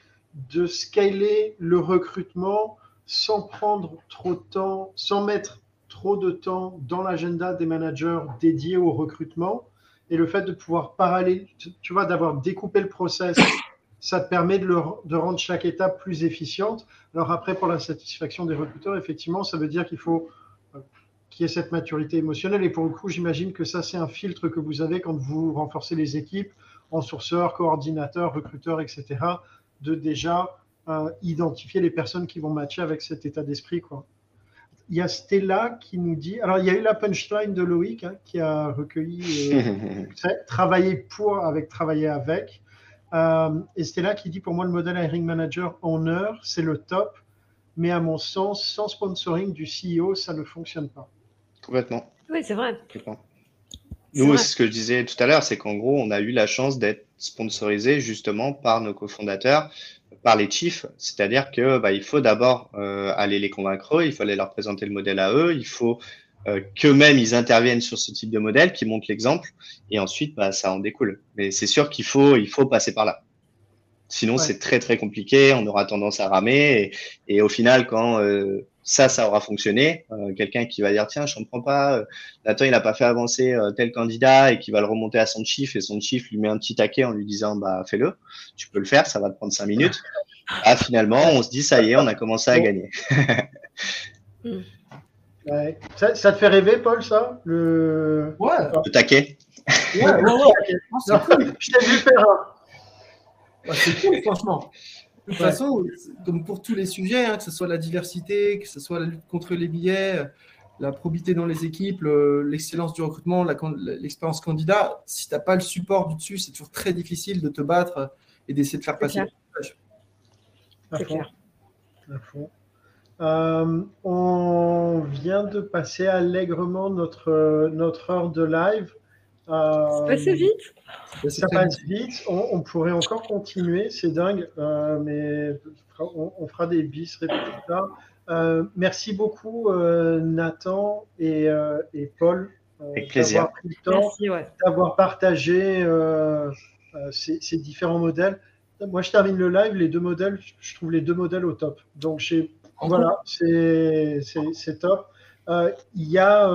de scaler le recrutement sans prendre trop de temps, sans mettre trop de temps dans l'agenda des managers dédiés au recrutement. Et le fait de pouvoir parallèle, tu vois, d'avoir découpé le process, ça te permet de, rendre chaque étape plus efficiente. Alors après, pour la satisfaction des recruteurs, effectivement, ça veut dire qu'il faut euh, qu'il y ait cette maturité émotionnelle. Et pour le coup, j'imagine que ça, c'est un filtre que vous avez quand vous renforcez les équipes en sourceurs, coordinateurs, recruteurs, etc., de déjà euh, identifier les personnes qui vont matcher avec cet état d'esprit. Quoi. Il y a Stella qui nous dit. Alors, il y a eu la punchline de Loïc hein, qui a recueilli euh, travailler pour avec travailler avec. Euh, et Stella qui dit pour moi, le modèle hiring manager en heure, c'est le top. Mais à mon sens, sans sponsoring du CEO, ça ne fonctionne pas. Complètement. Oui, c'est vrai. Complètement. Nous, ce que je disais tout à l'heure, c'est qu'en gros, on a eu la chance d'être sponsorisé justement par nos cofondateurs, par les chiefs. C'est-à-dire que bah, il faut d'abord euh, aller les convaincre, il faut aller leur présenter le modèle à eux, il faut euh, qu'eux-mêmes ils interviennent sur ce type de modèle, qu'ils montrent l'exemple, et ensuite bah, ça en découle. Mais c'est sûr qu'il faut, il faut passer par là. Sinon, ouais. c'est très très compliqué. On aura tendance à ramer, et, et au final, quand euh, ça, ça aura fonctionné. Euh, Quelqu'un qui va dire tiens, je comprends pas, euh, Nathan il n'a pas fait avancer euh, tel candidat et qui va le remonter à son chief et son chief lui met un petit taquet en lui disant bah fais-le, tu peux le faire, ça va te prendre cinq minutes. Ah finalement, on se dit ça y est, on a commencé à gagner. ouais. ça, ça, te fait rêver, Paul, ça le... Ouais. Le taquet. Ouais, ouais, ouais. Non, cool. Je t'ai vu faire un. Bah, c'est cool, franchement. De toute façon, comme pour tous les sujets, hein, que ce soit la diversité, que ce soit la lutte contre les billets, la probité dans les équipes, l'excellence du recrutement, l'expérience candidat, si tu n'as pas le support du dessus, c'est toujours très difficile de te battre et d'essayer de faire passer le message. C'est clair. Euh, on vient de passer allègrement notre, notre heure de live. Euh, c'est passé vite. Ça passe vite. On, on, pourrait encore continuer, c'est dingue, euh, mais on, on, fera des bis répétiteurs. Euh, merci beaucoup, euh, Nathan et, et Paul, d'avoir pris le temps, ouais. d'avoir partagé ces, ces, différents modèles. Moi, je termine le live. Les deux modèles, je trouve les deux modèles au top. Donc, voilà, c'est top. il y a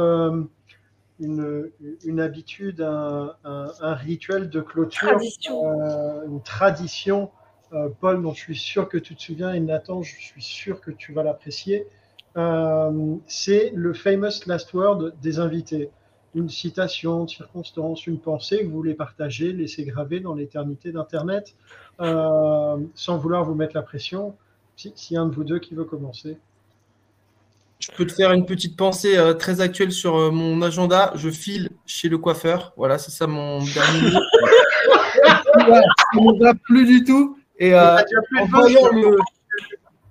une, une, habitude, un, un, un, rituel de clôture, tradition. Euh, une tradition, euh, Paul, dont je suis sûr que tu te souviens, et Nathan, je suis sûr que tu vas l'apprécier. Euh, c'est le famous last word des invités. Une citation, une circonstance, une pensée que vous voulez partager, laisser graver dans l'éternité d'Internet, sans vouloir vous mettre la pression. Si a un de vous deux qui veut commencer. Je peux te faire une petite pensée euh, très actuelle sur euh, mon agenda. Je file chez le coiffeur. Voilà, c'est ça mon dernier mot. ça ne va plus du tout. Et euh, en voyant le.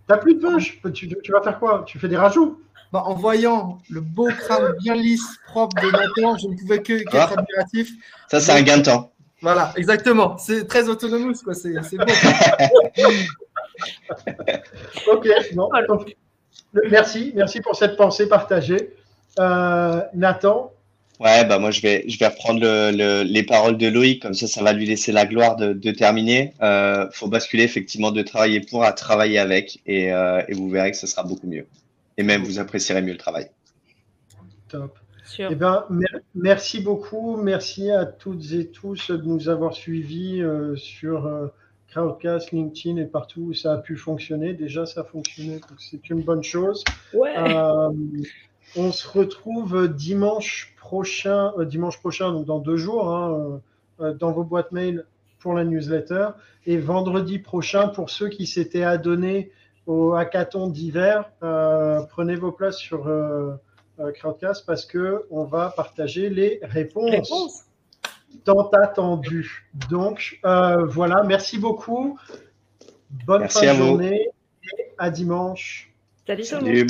T'as plus de poche. Tu, tu, vas faire quoi? Tu fais des rajouts? Bah, En voyant le beau crâne bien lisse, propre de Nathan, je ne pouvais que qu'être Ah. admiratif. Ça, c'est un gain de temps. Voilà, exactement. C'est très autonomous, quoi. C'est c'est beau. Ok, non. Merci, merci pour cette pensée partagée. Euh, Nathan Ouais, bah moi je vais, je vais reprendre le, le, les paroles de Loïc, comme ça, ça va lui laisser la gloire de, de terminer. Euh, faut basculer effectivement de travailler pour à travailler avec, et, euh, et vous verrez que ce sera beaucoup mieux. Et même vous apprécierez mieux le travail. Top. Sûr. Eh ben, mer merci beaucoup. Merci à toutes et tous de nous avoir suivis euh, sur euh, Crowdcast, LinkedIn et partout où ça a pu fonctionner. Déjà, ça a fonctionné, donc c'est une bonne chose. Ouais. Euh, on se retrouve dimanche prochain, euh, dimanche prochain, donc dans deux jours, hein, euh, dans vos boîtes mail pour la newsletter, et vendredi prochain pour ceux qui s'étaient adonnés au hackathon d'hiver. prenez vos places sur Crowdcast parce que on va partager les réponses Réponse. Tant attendues. Donc euh, voilà, merci beaucoup. Bonne Merci fin de journée et à dimanche. Salut. Salut,